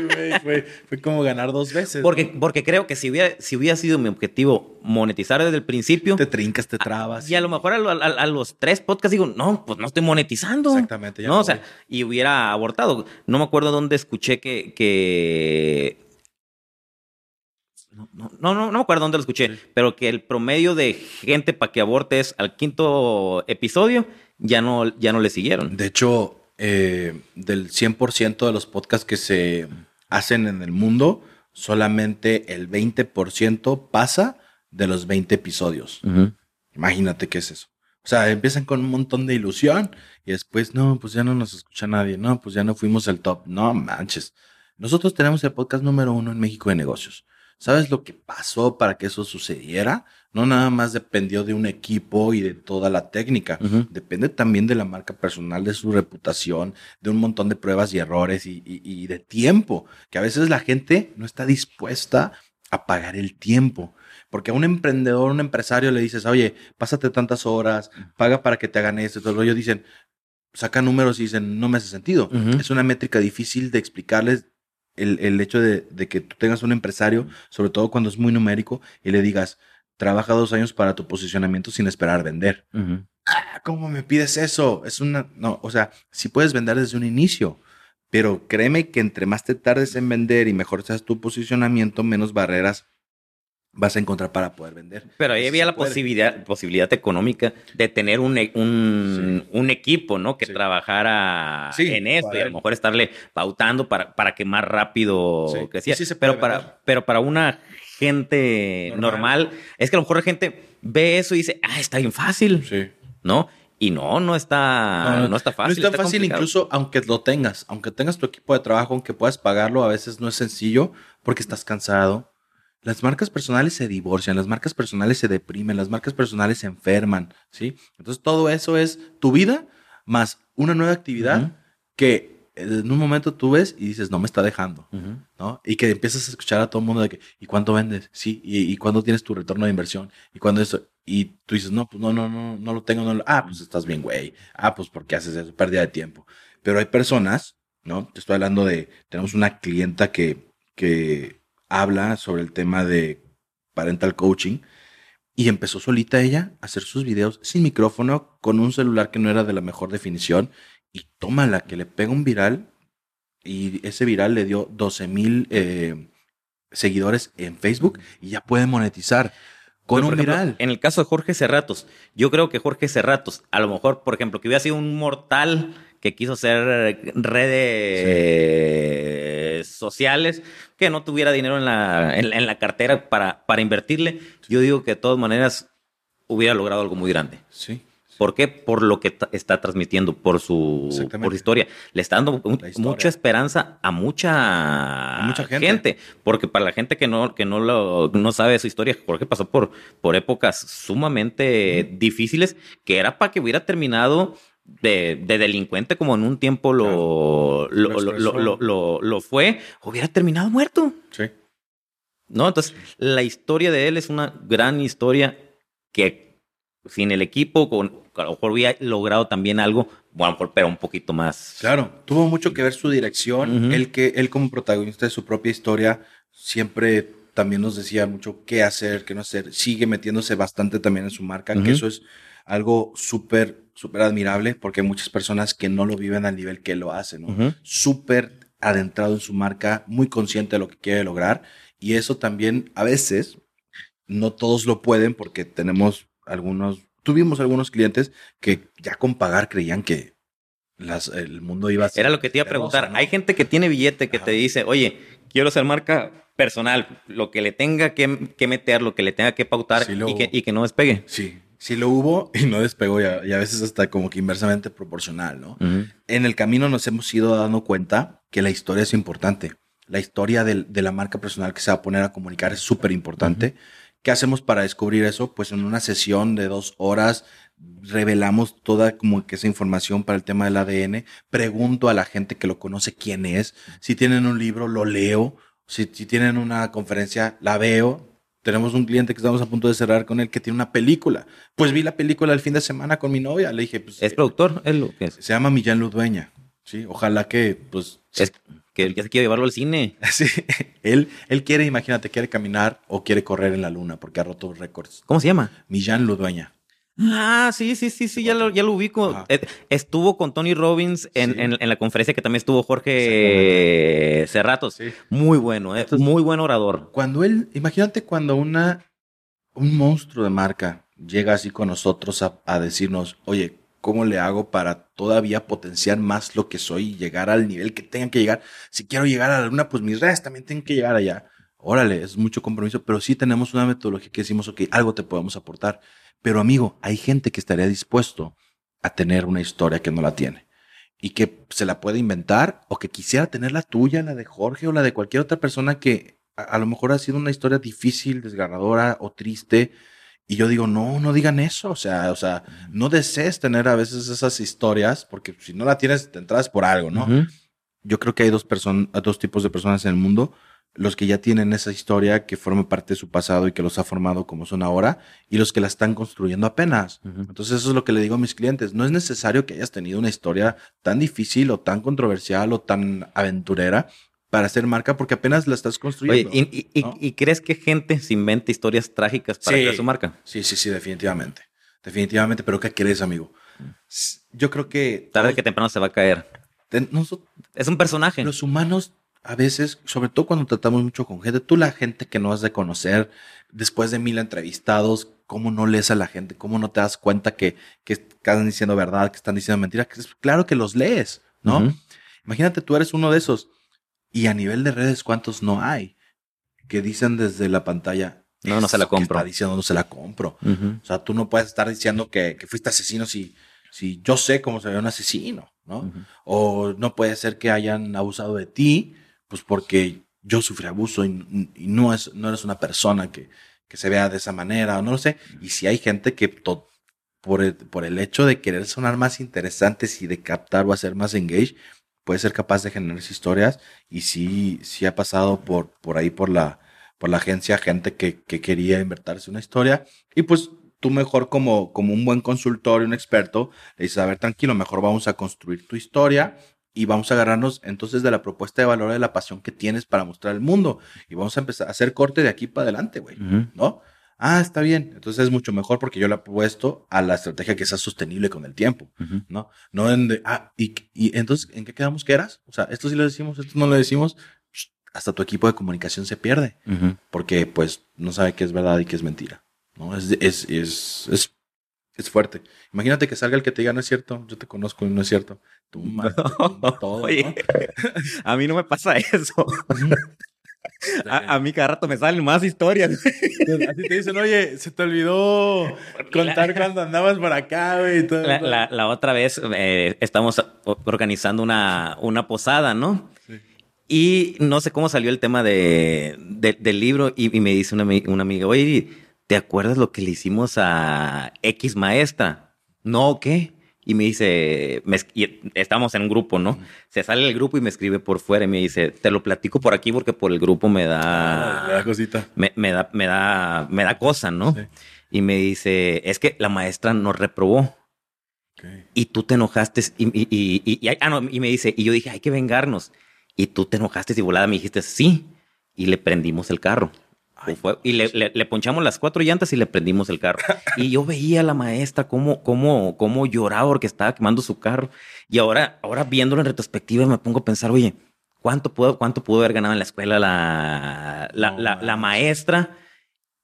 güey, fue, como ganar dos veces. Porque, porque creo que si hubiera, si hubiera sido mi objetivo monetizar desde el principio. Te trincas, te trabas. Y a lo mejor a, los tres podcasts digo, no, pues no estoy monetizando. Exactamente. no, o sea, y hubiera abortado. No me acuerdo dónde escuché que, que no, no, no, no me acuerdo dónde lo escuché, pero que el promedio de gente para que aborte es al quinto episodio, ya no, ya no le siguieron. De hecho, eh, del 100% de los podcasts que se hacen en el mundo, solamente el 20% pasa de los 20 episodios. Imagínate qué es eso. O sea, empiezan con un montón de ilusión y después, no, pues ya no nos escucha nadie, no, pues ya no fuimos el top, no manches. Nosotros tenemos el podcast número uno en México de negocios. ¿Sabes lo que pasó para que eso sucediera? No nada más dependió de un equipo y de toda la técnica. Depende también de la marca personal, de su reputación, de un montón de pruebas y errores y, de tiempo, que a veces la gente no está dispuesta a pagar el tiempo. Porque a un emprendedor, un empresario le dices, oye, pásate tantas horas, paga para que te hagan esto, todo ellos dicen, saca números y dicen, no me hace sentido. Es una métrica difícil de explicarles el, hecho de, que tú tengas un empresario, sobre todo cuando es muy numérico, y le digas, trabaja dos años para tu posicionamiento sin esperar vender. Ah, ¿Cómo me pides eso? Es una, no, o sea, si puedes vender desde un inicio, pero créeme que entre más te tardes en vender y mejor seas tu posicionamiento, menos barreras vas a encontrar para poder vender. Pero ahí había la posibilidad, posibilidad económica de tener un, e, un, equipo, ¿no? Que trabajara en esto y a lo mejor estarle pautando para, para que más rápido creciera. pero, para, pero para una gente normal. es que a lo mejor la gente ve eso y dice, ah, está bien fácil. Sí. ¿No? Y no, no está, no, está fácil. No está, fácil incluso aunque lo tengas, aunque tengas tu equipo de trabajo, aunque puedas pagarlo, a veces no es sencillo porque estás cansado, las marcas personales se divorcian, las marcas personales se deprimen, las marcas personales se enferman, ¿sí? Entonces todo eso es tu vida más una nueva actividad que en un momento tú ves y dices, no me está dejando, ¿no? Y que empiezas a escuchar a todo el mundo de que, ¿y cuánto vendes? Sí, ¿y, y cuándo tienes tu retorno de inversión? ¿Y cuándo eso? Y tú dices, no, pues no, no, no, no lo tengo, no lo... Ah, pues estás bien, güey. Ah, pues porque haces eso? Pérdida de tiempo. Pero hay personas, ¿no? Te estoy hablando de, tenemos una clienta que, que habla sobre el tema de parental coaching y empezó solita ella a hacer sus videos sin micrófono, con un celular que no era de la mejor definición y tómala, que le pega un viral y ese viral le dio 12 mil eh, seguidores en Facebook y ya puede monetizar. Con un viral. En el caso de Jorge Cerratos, yo creo que Jorge Cerratos, a lo mejor, por ejemplo, que hubiera sido un mortal que quiso hacer redes sociales, que no tuviera dinero en la, en, la cartera para, para invertirle, yo digo que de todas maneras hubiera logrado algo muy grande. Sí. ¿Por qué? Por lo que está transmitiendo, por su, por historia. Le está dando mucha esperanza a mucha, mucha gente. Porque para la gente que no, que no, lo, no sabe su historia, Jorge pasó por, por épocas sumamente difíciles, que era para que hubiera terminado de, delincuente como en un tiempo lo, lo, lo, fue, hubiera terminado muerto. Sí. ¿No? Entonces, la historia de él es una gran historia que sin el equipo, con, a lo mejor hubiera logrado también algo, bueno, pero un poquito más. Claro, tuvo mucho que ver su dirección. él, que, él como protagonista de su propia historia siempre también nos decía mucho qué hacer, qué no hacer. Sigue metiéndose bastante también en su marca, que eso es algo súper, súper admirable porque hay muchas personas que no lo viven al nivel que lo hacen, ¿no? Súper adentrado en su marca, muy consciente de lo que quiere lograr. Y eso también a veces no todos lo pueden porque tenemos algunos, tuvimos algunos clientes que ya con pagar creían que las, el mundo iba a ser. Era lo que te iba a preguntar. Hay gente que tiene billete que te dice, oye, quiero ser marca personal, lo que le tenga que, meter, lo que le tenga que pautar y, que, y que no despegue. Sí, sí lo hubo y no despegó y a, veces hasta como que inversamente proporcional, ¿no? En el camino nos hemos ido dando cuenta que la historia es importante. La historia de, la marca personal que se va a poner a comunicar es súper importante. ¿Qué hacemos para descubrir eso? Pues en una sesión de dos horas revelamos toda como que esa información para el tema del ADN. Pregunto a la gente que lo conoce quién es. Si tienen un libro, lo leo. Si, si tienen una conferencia, la veo tenemos un cliente que estamos a punto de cerrar con él que tiene una película. Pues vi la película el fin de semana con mi novia. Le dije, pues. ¿Es productor? ¿Es lo que es? Se llama Millán Ludueña. Sí, ojalá que, pues. Es que él ya se quiere llevarlo al cine. Sí, él, él quiere, imagínate, quiere caminar o quiere correr en la luna porque ha roto récords. ¿Cómo se llama? Millán Ludueña. Ah, sí, sí, sí, sí, ya lo, ya lo ubico. Ajá. Eh, Estuvo con Tony Robbins en, Sí. en- en la conferencia que también estuvo Jorge Cerratos. Sí. Muy bueno, eh, Entonces- muy buen orador. Cuando él, imagínate cuando una, un monstruo de marca llega así con nosotros a, a decirnos, oye, ¿cómo le hago para todavía potenciar más lo que soy y llegar al nivel que tengan que llegar? Si quiero llegar a la luna, pues mis redes también tienen que llegar allá. Órale, es mucho compromiso, pero sí tenemos una metodología que decimos, ok, algo te podemos aportar. Pero amigo, hay gente que estaría dispuesto a tener una historia que no la tiene y que se la puede inventar o que quisiera tener la tuya, la de Jorge o la de cualquier otra persona que a, a lo mejor ha sido una historia difícil, desgarradora o triste. Y yo digo, no, no digan eso. O sea, o sea, no desees tener a veces esas historias porque si no la tienes, te entras por algo, ¿no? Yo creo que hay dos personas, dos tipos de personas en el mundo. Los que ya tienen esa historia que forma parte de su pasado y que los ha formado como son ahora, y los que la están construyendo apenas. Entonces eso es lo que le digo a mis clientes. No es necesario que hayas tenido una historia tan difícil o tan controversial o tan aventurera para hacer marca porque apenas la estás construyendo. ¿y, y- y- ¿no? y crees que gente se inventa historias trágicas para Sí. crear su marca? Sí, sí, sí, definitivamente. Definitivamente, pero ¿qué crees, amigo? S- Yo creo que... Tarde que temprano se va a caer. ten- nosotros- Es un personaje. los humanos a veces, sobre todo cuando tratamos mucho con gente, tú la gente que no has de conocer, después de mil entrevistados, ¿cómo no lees a la gente? ¿Cómo no te das cuenta que, que están diciendo verdad, que están diciendo mentira? Que es- claro que los lees, ¿no? Imagínate, tú eres uno de esos. Y a nivel de redes, ¿cuántos no hay? Que dicen desde la pantalla. No, no se la "Eso que compro". Está diciendo, no se la compro. O sea, tú no puedes estar diciendo que, que fuiste asesino si, si yo sé cómo se ve un asesino, ¿no? O no puede ser que hayan abusado de ti, pues porque yo sufrí abuso y, no, es, no eres una persona que, que se vea de esa manera, o no lo sé. Y si hay gente que to- por, el, por el hecho de querer sonar más interesantes y de captar o hacer más engage, puede ser capaz de generar historias. Y sí, sí ha pasado por, por ahí, por la, por la agencia, gente que, que quería invertirse una historia. Y pues tú mejor como, como un buen consultor y un experto, le dices, a ver, tranquilo, mejor vamos a construir tu historia y vamos a agarrarnos entonces de la propuesta de valor de la pasión que tienes para mostrar al mundo. Y vamos a empezar a hacer corte de aquí para adelante, güey. ¿No? Ah, está bien. Entonces es mucho mejor porque yo le he puesto a la estrategia que sea sostenible con el tiempo. ¿no? No en de, ah, y, y entonces, ¿en qué quedamos que eras? O sea, esto sí lo decimos, esto no lo decimos, hasta tu equipo de comunicación se pierde, porque pues no sabe qué es verdad y qué es mentira, ¿no? Es, es, es, es, es fuerte. Imagínate que salga el que te diga, no es cierto, yo te conozco y no es cierto. Tú, tumba todo, ¿no? Oye, a mí no me pasa eso. A, a mí cada rato me salen más historias. Así te dicen, oye, se te olvidó contar cuando andabas por acá, güey. y todo. La, la- la otra vez eh, estamos organizando una, una posada, ¿no? Sí. Y no sé cómo salió el tema de, de- del libro y, y me dice una, una amiga, oye, ¿te acuerdas lo que le hicimos a X maestra? No, ¿qué? Y me dice, me y estamos en un grupo, ¿no? Se sale el grupo y me escribe por fuera y me dice, te lo platico por aquí porque por el grupo me Ah, le da da, cosita. me, me da, me da, me da cosa, ¿no? Sí. Y me dice, es que la maestra nos reprobó y tú te enojaste y, y, y, y- y- ah, no, y me dice, y yo dije, hay que vengarnos. Y tú te enojaste y volada me dijiste, sí. Y le prendimos el carro. Ay, y le, le- le ponchamos las cuatro llantas y le prendimos el carro. y yo veía a la maestra cómo, cómo, cómo lloraba porque estaba quemando su carro. Y ahora, ahora viéndolo en retrospectiva me pongo a pensar, oye, ¿cuánto pudo, cuánto pudo haber ganado en la escuela la, la, No la- la maestra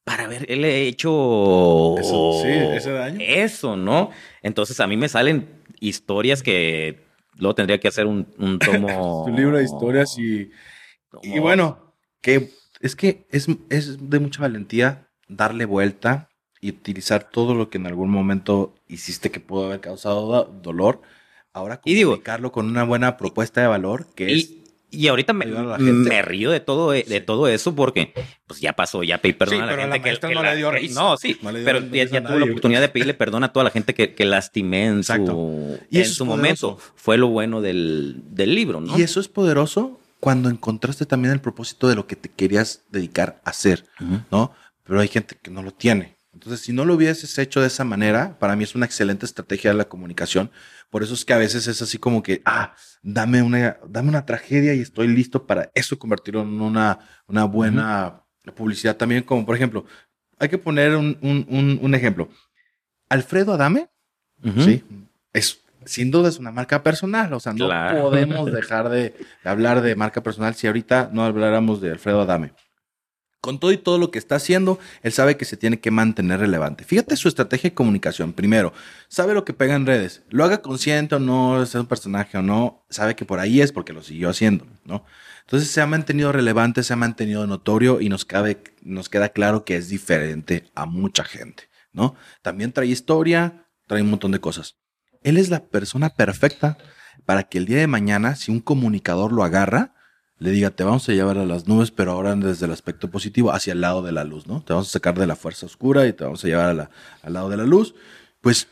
para haberle hecho Eso, sí, ese daño. eso, ¿no? Entonces a mí me salen historias que luego tendría que hacer un, un tomo. Tu libro de historias y, tomo- y bueno, que es que es, es de mucha valentía darle vuelta y utilizar todo lo que en algún momento hiciste que pudo haber causado do- dolor. Ahora Y digo- con una buena propuesta de valor que es Y, y ahorita me, me río de todo, de Sí. todo eso porque pues ya pasó, ya pedí perdón Sí, a la pero gente la que, que no le dio risa. No, sí, No le dio pero ya, tuve la oportunidad de pedirle perdón a toda la gente que, que lastimé en Exacto. su, Y en su poderoso. momento. Fue lo bueno del, del libro, ¿no? Y eso es poderoso cuando encontraste también el propósito de lo que te querías dedicar a hacer, Ujú. ¿no? pero hay gente que no lo tiene. Entonces, si no lo hubieses hecho de esa manera, para mí es una excelente estrategia de la comunicación. Por eso es que a veces es así como que, ah, dame una, dame una tragedia y estoy listo para eso convertirlo en una, una buena publicidad también. Como por ejemplo, hay que poner un, un, un, ejemplo. Alfredo Adame, sí, es sin duda es una marca personal. O sea, no podemos dejar de, hablar de marca personal si ahorita no habláramos de Alfredo Adame. Con todo y todo lo que está haciendo, él sabe que se tiene que mantener relevante. Fíjate su estrategia de comunicación. Primero, sabe lo que pega en redes. Lo haga consciente o no, es un personaje o no, sabe que por ahí es porque lo siguió haciendo, ¿no? Entonces se ha mantenido relevante, se ha mantenido notorio y nos, cabe, nos queda claro que es diferente a mucha gente, ¿no? También trae historia, trae un montón de cosas. Él es la persona perfecta para que el día de mañana, si un comunicador lo agarra, le diga, te vamos a llevar a las nubes, pero ahora desde el aspecto positivo, hacia el lado de la luz, ¿no? Te vamos a sacar de la fuerza oscura y te vamos a llevar al lado de la luz. Pues,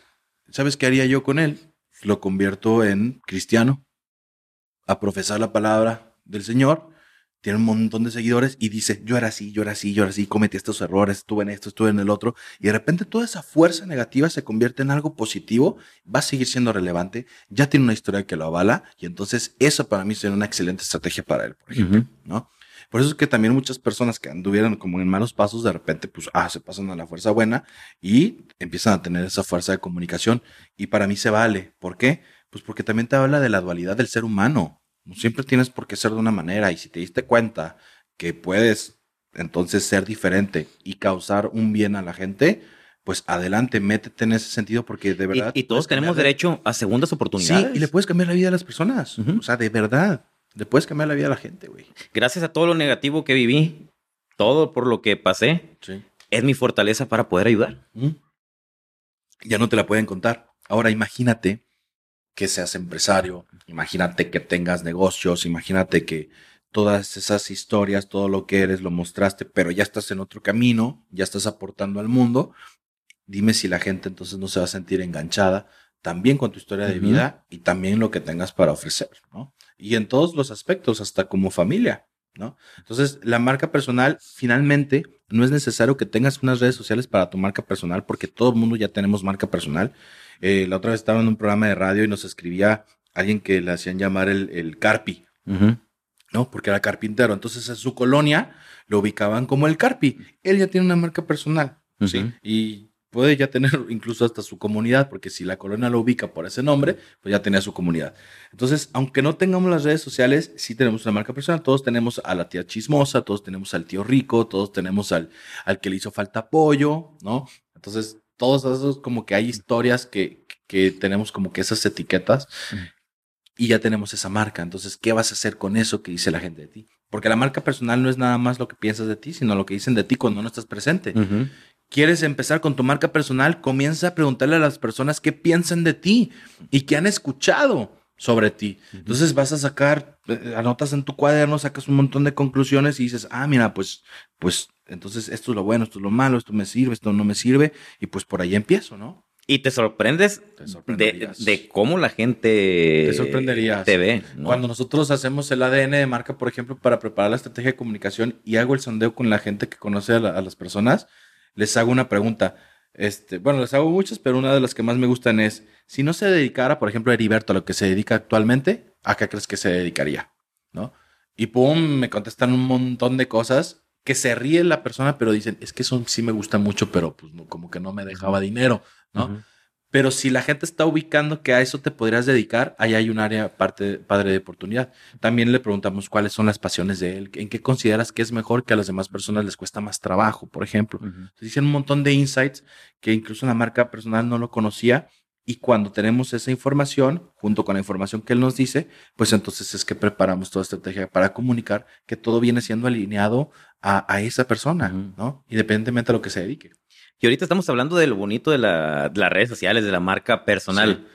¿sabes qué haría yo con él? Lo convierto en cristiano, a profesar la palabra del Señor tiene un montón de seguidores y dice, yo era así, yo era así, yo era así, cometí estos errores, estuve en esto, estuve en el otro, y de repente toda esa fuerza negativa se convierte en algo positivo, va a seguir siendo relevante, ya tiene una historia que lo avala, y entonces eso para mí sería una excelente estrategia para él, por ejemplo, ¿no? Por eso es que también muchas personas que anduvieran como en malos pasos, de repente, pues, ah, se pasan a la fuerza buena y empiezan a tener esa fuerza de comunicación. Y para mí se vale. ¿Por qué? Pues porque también te habla de la dualidad del ser humano. Siempre tienes por qué ser de una manera y si te diste cuenta que puedes entonces ser diferente y causar un bien a la gente, pues adelante, métete en ese sentido porque de verdad... Y, todos tenemos derecho a segundas oportunidades. Sí, y le puedes cambiar la vida a las personas. O sea, de verdad, le puedes cambiar la vida a la gente, güey. Gracias a todo lo negativo que viví, todo por lo que pasé, es mi fortaleza para poder ayudar. Ya no te la pueden contar. Ahora imagínate que seas empresario, imagínate que tengas negocios, imagínate que todas esas historias, todo lo que eres, lo mostraste, pero ya estás en otro camino, ya estás aportando al mundo. Dime si la gente entonces no se va a sentir enganchada también con tu historia de vida y también lo que tengas para ofrecer, ¿no? Y en todos los aspectos, hasta como familia, ¿no? Entonces, la marca personal, finalmente, no es necesario que tengas unas redes sociales para tu marca personal, porque todo el mundo ya tenemos marca personal eh, la otra vez estaba en un programa de radio y nos escribía alguien que le hacían llamar el, el Carpi, ¿no? Porque era carpintero. Entonces en su colonia lo ubicaban como el Carpi. Él ya tiene una marca personal, ¿sí? Y puede ya tener incluso hasta su comunidad, porque si la colonia lo ubica por ese nombre, pues ya tenía su comunidad. Entonces, aunque no tengamos las redes sociales, sí tenemos una marca personal. Todos tenemos a la tía chismosa, todos tenemos al tío rico, todos tenemos al, al que le hizo falta apoyo, ¿no? Entonces, todos esos como que hay historias que, que tenemos como que esas etiquetas y ya tenemos esa marca. Entonces, ¿qué vas a hacer con eso que dice la gente de ti? Porque la marca personal no es nada más lo que piensas de ti, sino lo que dicen de ti cuando no estás presente. ¿Quieres empezar con tu marca personal? Comienza a preguntarle a las personas qué piensan de ti y qué han escuchado sobre ti. Entonces vas a sacar, eh, anotas en tu cuaderno, sacas un montón de conclusiones y dices, ah, mira, pues, pues entonces, esto es lo bueno, esto es lo malo, esto me sirve, esto no me sirve, y pues por ahí empiezo, ¿no? Y te sorprendes de, cómo la gente te, sorprenderías. te ve. Cuando nosotros hacemos el ADN de marca, por ejemplo, para preparar la estrategia de comunicación y hago el sondeo con la gente que conoce a, las personas, les hago una pregunta. Este, bueno, les hago muchas, pero una de las que más me gustan es, si no se dedicara, por ejemplo, Heriberto a lo que se dedica actualmente, ¿a qué crees que se dedicaría? ¿No? Y pum, me contestan un montón de cosas que se ríe la persona, pero dicen, es que eso sí me gusta mucho, pero pues como que no me dejaba dinero, ¿no? Pero si la gente está ubicando que a eso te podrías dedicar, ahí hay un área parte, padre de oportunidad. También le preguntamos cuáles son las pasiones de él, en qué consideras que es mejor que a las demás personas les cuesta más trabajo, por ejemplo. dicen un montón de insights que incluso la marca personal no lo conocía y cuando tenemos esa información, junto con la información que él nos dice, pues entonces es que preparamos toda estrategia para comunicar que todo viene siendo alineado a, esa persona, ¿no? Independientemente de lo que se dedique. Y ahorita estamos hablando de lo bonito de, las redes sociales, de la marca personal,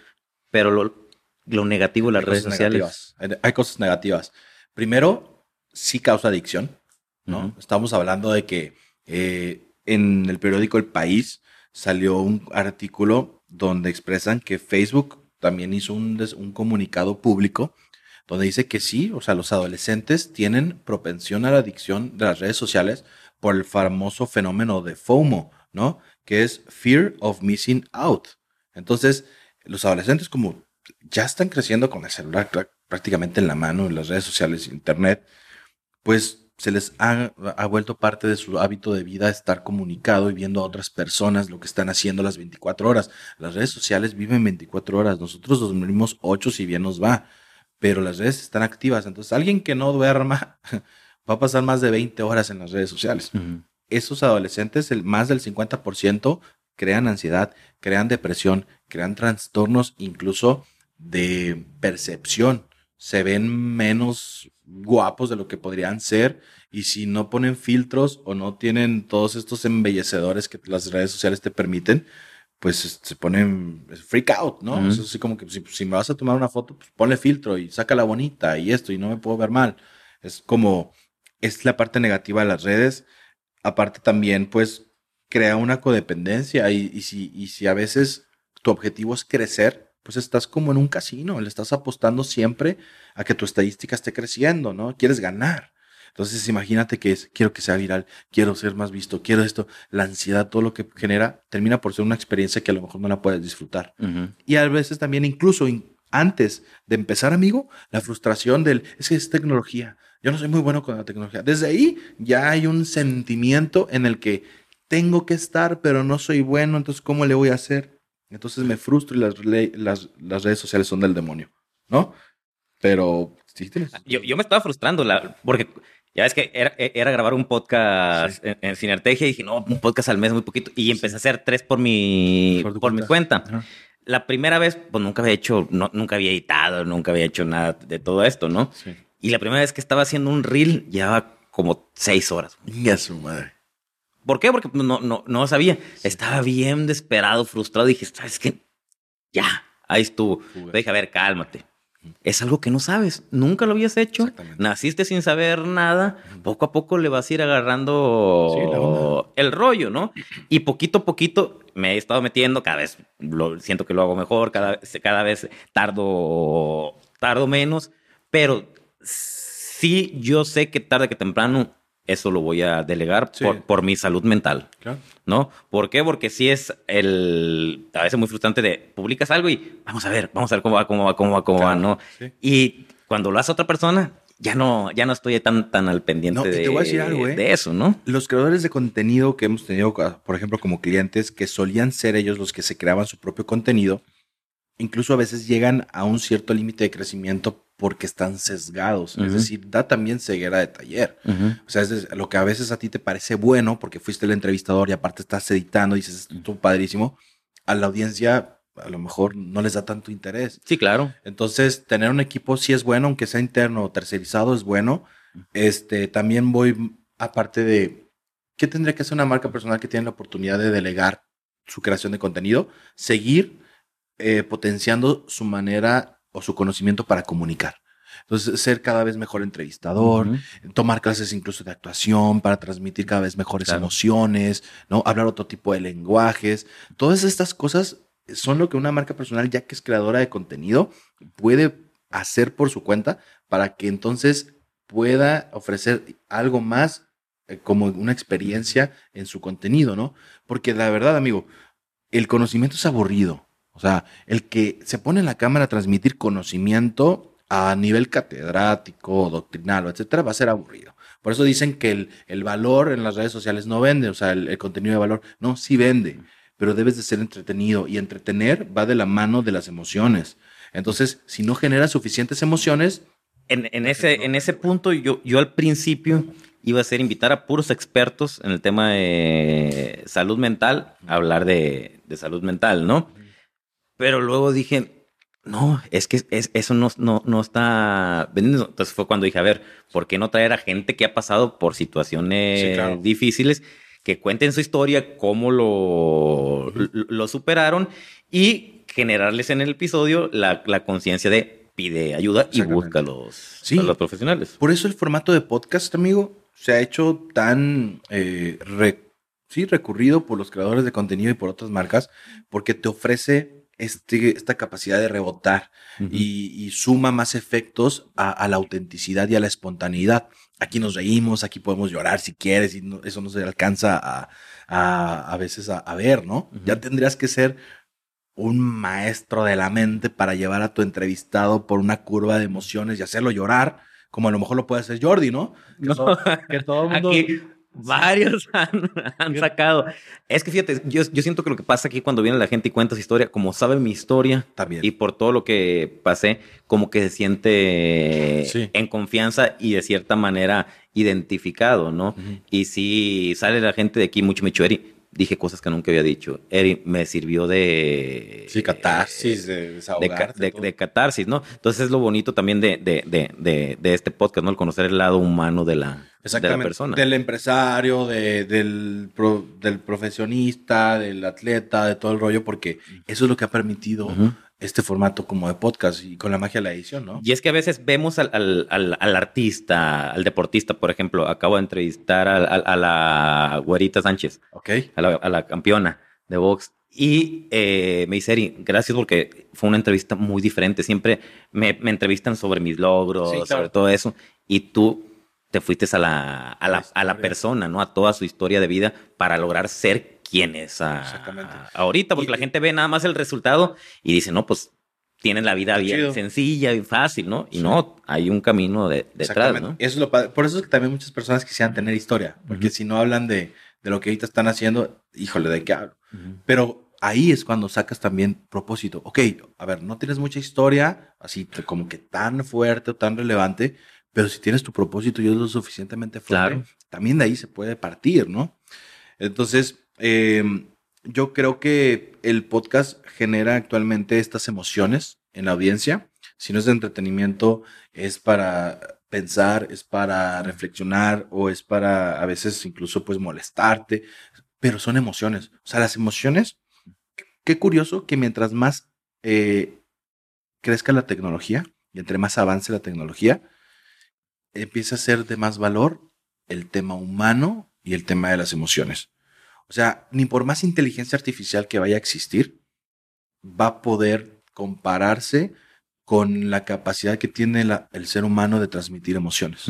pero lo, negativo de las redes sociales. Hay cosas negativas. Primero, sí causa adicción, ¿no? Estamos hablando de que eh, en el periódico El País salió un artículo donde expresan que Facebook también hizo un, un comunicado público donde dice que sí, o sea, los adolescentes tienen propensión a la adicción de las redes sociales por el famoso fenómeno de FOMO, ¿no? Que es Fear of Missing Out. Entonces, los adolescentes como ya están creciendo con el celular prácticamente en la mano, en las redes sociales, internet, pues se les ha, vuelto parte de su hábito de vida estar comunicado y viendo a otras personas lo que están haciendo las 24 horas. Las redes sociales viven 24 horas, nosotros dormimos 8 si bien nos va, pero las redes están activas. Entonces, alguien que no duerma va a pasar más de 20 horas en las redes sociales. Esos adolescentes, el, más del 50%, crean ansiedad, crean depresión, crean trastornos incluso de percepción. Se ven menos guapos de lo que podrían ser y si no ponen filtros o no tienen todos estos embellecedores que las redes sociales te permiten, pues se ponen freak out, ¿no? Es así como que si, me vas a tomar una foto, pues ponle filtro y sácala bonita y esto y no me puedo ver mal. Es como, es la parte negativa de las redes. Aparte también, pues, crea una codependencia y, y, si, y si a veces tu objetivo es crecer, pues estás como en un casino, le estás apostando siempre a que tu estadística esté creciendo, ¿no? Quieres ganar. Entonces imagínate que es, quiero que sea viral, quiero ser más visto, quiero esto, la ansiedad, todo lo que genera, termina por ser una experiencia que a lo mejor no la puedes disfrutar. Y a veces también incluso antes de empezar, amigo, la frustración del, es que es tecnología, yo no soy muy bueno con la tecnología. Desde ahí ya hay un sentimiento en el que tengo que estar, pero no soy bueno, entonces ¿cómo le voy a hacer? Entonces me frustro y las, las, redes sociales son del demonio, ¿no? Pero sí tienes. Yo, yo me estaba frustrando la, porque ya ves que era, era grabar un podcast en, en, Sinertegia y dije, no, un podcast al mes muy poquito. Y empecé a hacer tres por mi, por, mi cuenta. La primera vez, pues nunca había hecho, no, nunca había editado, nunca había hecho nada de todo esto, ¿no? Sí. Y la primera vez que estaba haciendo un reel, llevaba como seis horas. Ya su madre. ¿Por qué? Porque no, no, no sabía. Estaba bien desesperado, frustrado. Dije, ¿sabes qué? Ya, ahí estuvo. Dije, a ver, cálmate. Es algo que no sabes, nunca lo habías hecho, naciste sin saber nada, poco a poco le vas a ir agarrando el rollo, ¿no? Y poquito a poquito me he estado metiendo, cada vez lo, siento que lo hago mejor, cada, cada vez tardo, tardo menos, pero sí yo sé que tarde que temprano eso lo voy a delegar por, por, mi salud mental. ¿No? ¿Por qué? Porque si es el. A veces muy frustrante de publicas algo y vamos a ver, vamos a ver cómo va, cómo va, cómo va, cómo va, ¿no? Y cuando lo hace otra persona, ya no, ya no estoy tan, tan al pendiente de, ¿eh? de eso, ¿no? Los creadores de contenido que hemos tenido, por ejemplo, como clientes, que solían ser ellos los que se creaban su propio contenido, incluso a veces llegan a un cierto límite de crecimiento porque están sesgados. Es decir, da también ceguera de taller. O sea, es lo que a veces a ti te parece bueno porque fuiste el entrevistador y aparte estás editando y dices, tú padrísimo, a la audiencia a lo mejor no les da tanto interés. Sí, claro. Entonces, tener un equipo sí es bueno, aunque sea interno o tercerizado es bueno. Este, también voy, aparte de, ¿qué tendría que hacer una marca personal que tiene la oportunidad de delegar su creación de contenido? Seguir eh, potenciando su manera o su conocimiento para comunicar. Entonces, ser cada vez mejor entrevistador, tomar clases incluso de actuación para transmitir cada vez mejores emociones, ¿no? Hablar otro tipo de lenguajes. Todas estas cosas son lo que una marca personal, ya que es creadora de contenido, puede hacer por su cuenta para que entonces pueda ofrecer algo más eh, como una experiencia en su contenido, ¿no? Porque la verdad, amigo, el conocimiento es aburrido. O sea, el que se pone en la cámara a transmitir conocimiento a nivel catedrático, doctrinal, etcétera, va a ser aburrido. Por eso dicen que el, el valor en las redes sociales no vende, o sea, el, contenido de valor, no, sí vende, pero debes de ser entretenido y entretener va de la mano de las emociones. Entonces, si no genera suficientes emociones... En, en ese, en ese punto, yo, yo al principio iba a ser invitar a puros expertos en el tema de salud mental, a hablar de, de salud mental, ¿no? Pero luego dije, no, es que es, eso no, no, no está vendiendo. Entonces fue cuando dije, a ver, ¿por qué no traer a gente que ha pasado por situaciones difíciles, que cuenten su historia, cómo lo, lo, superaron y generarles en el episodio la, la conciencia de pide ayuda y busca a los, los profesionales. Por eso el formato de podcast, amigo, se ha hecho tan eh, sí, recurrido por los creadores de contenido y por otras marcas, porque te ofrece este, esta capacidad de rebotar y, suma más efectos a, la autenticidad y a la espontaneidad. Aquí nos reímos, aquí podemos llorar si quieres y eso no se alcanza a, a, veces a, ver, ¿no? Ya tendrías que ser un maestro de la mente para llevar a tu entrevistado por una curva de emociones y hacerlo llorar, como a lo mejor lo puede hacer Jordi, ¿no? Que, todo, el mundo... Varios han, sacado. Es que fíjate, yo, siento que lo que pasa aquí cuando viene la gente y cuenta su historia, como sabe mi historia También. y por todo lo que pasé, como que se siente en confianza y de cierta manera identificado, ¿no? Y si sale la gente de aquí mucho, me Eri, dije cosas que nunca había dicho. Eri, me sirvió de... Sí, catarsis, de De, catarsis, ¿no? Entonces es lo bonito también de, de, de este podcast, ¿no? El conocer el lado humano de la Exactamente. persona. Del empresario, de, del, del profesionista, del atleta, de todo el rollo, porque eso es lo que ha permitido este formato como de podcast y con la magia de la edición, ¿no? Y es que a veces vemos al, al, al, artista, al deportista, por ejemplo. Acabo de entrevistar a, a la Güerita Sánchez. Ok. A la, a la campeona de box. Y eh, me dice, Eri, gracias porque fue una entrevista muy diferente. Siempre me, me entrevistan sobre mis logros, sobre todo eso. Y tú te fuiste a la, a la, a la persona, ¿no? A toda su historia de vida para lograr ser quien es ahorita, porque la gente ve nada más el resultado y dice, no, pues tienen la vida bien sencilla y fácil, ¿no? Y no, hay un camino de, detrás, ¿no? Eso es lo Por eso es que también muchas personas quisieran tener historia, porque si no hablan de, de, lo que ahorita están haciendo, híjole, ¿de qué hablo? Pero ahí es cuando sacas también propósito. Ok, a ver, no tienes mucha historia, así como que tan fuerte o tan relevante, pero si tienes tu propósito y es lo suficientemente fuerte, también de ahí se puede partir, ¿no? Entonces, em, yo creo que el podcast genera actualmente estas emociones en la audiencia. Si no es de entretenimiento, es para pensar, es para reflexionar o es para a veces incluso pues molestarte, pero son emociones. O sea, las emociones, qué curioso que mientras más eh, crezca la tecnología y entre más avance la tecnología, empieza a ser de más valor el tema humano y el tema de las emociones. O sea, ni por más inteligencia artificial que vaya a existir, va a poder compararse con la capacidad que tiene el ser humano de transmitir emociones.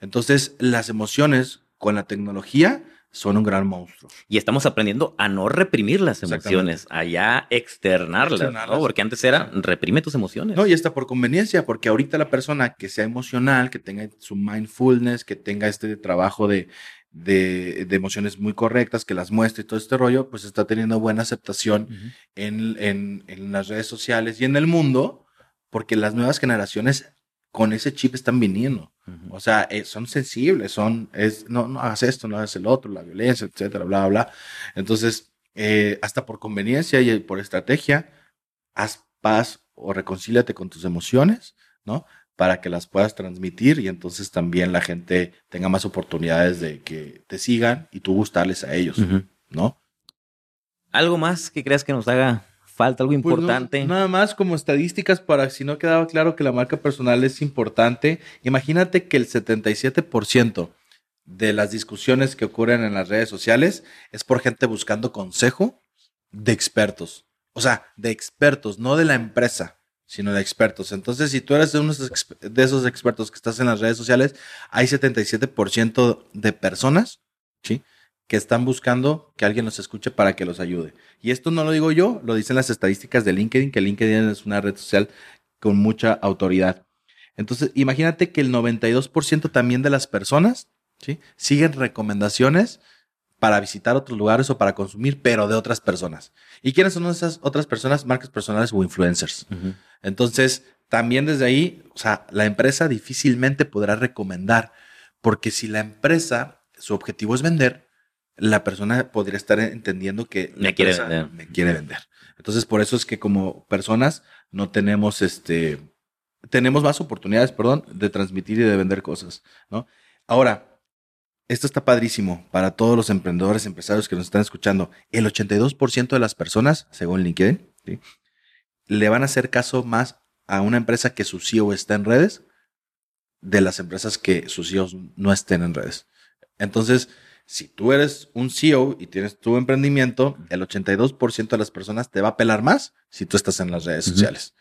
Entonces, las emociones con la tecnología son un gran monstruo. Y estamos aprendiendo a no reprimir las emociones, a ya externarlas, ¿no? Porque antes era reprime tus emociones. No, y está por conveniencia, porque ahorita la persona que sea emocional, que tenga su mindfulness, que tenga este trabajo de, de, emociones muy correctas, que las muestre y todo este rollo, pues está teniendo buena aceptación en, en, en las redes sociales y en el mundo, porque las nuevas generaciones con ese chip están viniendo. O sea, eh, son sensibles, son, es, no, no hagas esto, no hagas el otro, la violencia, etcétera, bla, bla. Entonces, eh, hasta por conveniencia y por estrategia, haz paz o reconcíliate con tus emociones, ¿no? Para que las puedas transmitir y entonces también la gente tenga más oportunidades de que te sigan y tú gustarles a ellos, ¿no? ¿Algo más que creas que nos haga falta algo pues importante. nada más como estadísticas para si no quedaba claro que la marca personal es importante. Imagínate que el 77% de las discusiones que ocurren en las redes sociales es por gente buscando consejo de expertos. O sea, de expertos, no de la empresa, sino de expertos. Entonces, si tú eres de, uno de esos expertos que estás en las redes sociales, hay 77% de personas, ¿sí? Que están buscando que alguien los escuche para que los ayude. Y esto no lo digo yo, lo dicen las estadísticas de LinkedIn, que LinkedIn es una red social con mucha autoridad. Entonces, imagínate que el 92% también de las personas ¿sí? siguen recomendaciones para visitar otros lugares o para consumir, pero de otras personas. ¿Y quiénes son esas otras personas? Marcas personales o influencers. Entonces, también desde ahí, o sea, la empresa difícilmente podrá recomendar, porque si la empresa, su objetivo es vender, la persona podría estar entendiendo que me quiere vender. Me quiere vender. Entonces, por eso es que como personas no tenemos este, tenemos más oportunidades, perdón, de transmitir y de vender cosas, ¿no? Ahora, esto está padrísimo para todos los emprendedores, empresarios que nos están escuchando. El 82% de las personas, según LinkedIn, le van a hacer caso más a una empresa que su CEO está en redes de las empresas que sus CEOs no estén en redes. Entonces, si tú eres un CEO y tienes tu emprendimiento, el 82% de las personas te va a pelar más si tú estás en las redes sociales.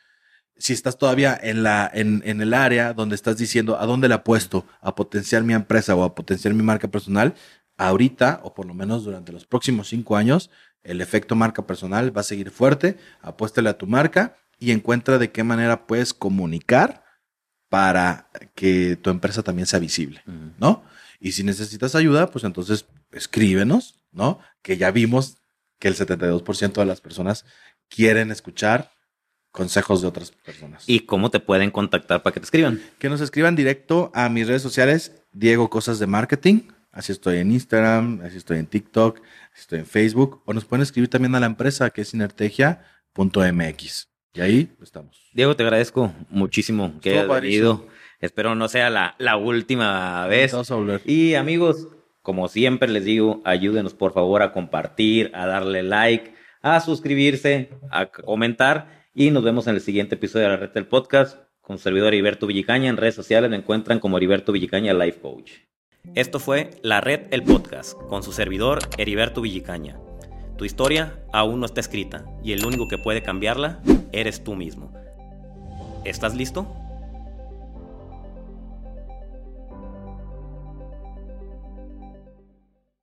Si estás todavía en, la, en, en el área donde estás diciendo a dónde le apuesto a potenciar mi empresa o a potenciar mi marca personal, ahorita, o por lo menos durante los próximos cinco años, el efecto marca personal va a seguir fuerte. Apuéstale a tu marca y encuentra de qué manera puedes comunicar para que tu empresa también sea visible, ¿no? Y si necesitas ayuda, pues entonces escríbenos, ¿no? Que ya vimos que el 72% de las personas quieren escuchar consejos de otras personas. ¿Y cómo te pueden contactar para que te escriban? Que nos escriban directo a mis redes sociales, Diego Cosas de Marketing. Así estoy en Instagram, así estoy en TikTok, así estoy en Facebook. O nos pueden escribir también a la empresa que es sinertegia.mx. Y ahí estamos. Diego, te agradezco muchísimo que hayas venido. Espero no sea la, la última vez. Vamos a volver. Y amigos, como siempre les digo, ayúdenos por favor a compartir, a darle like, a suscribirse, a comentar. Y nos vemos en el siguiente episodio de la red del podcast con su servidor Heriberto Villicaña. En redes sociales me encuentran como Heriberto Villicaña Life Coach. Esto fue La Red El Podcast con su servidor Heriberto Villicaña. Tu historia aún no está escrita y el único que puede cambiarla eres tú mismo. ¿Estás listo?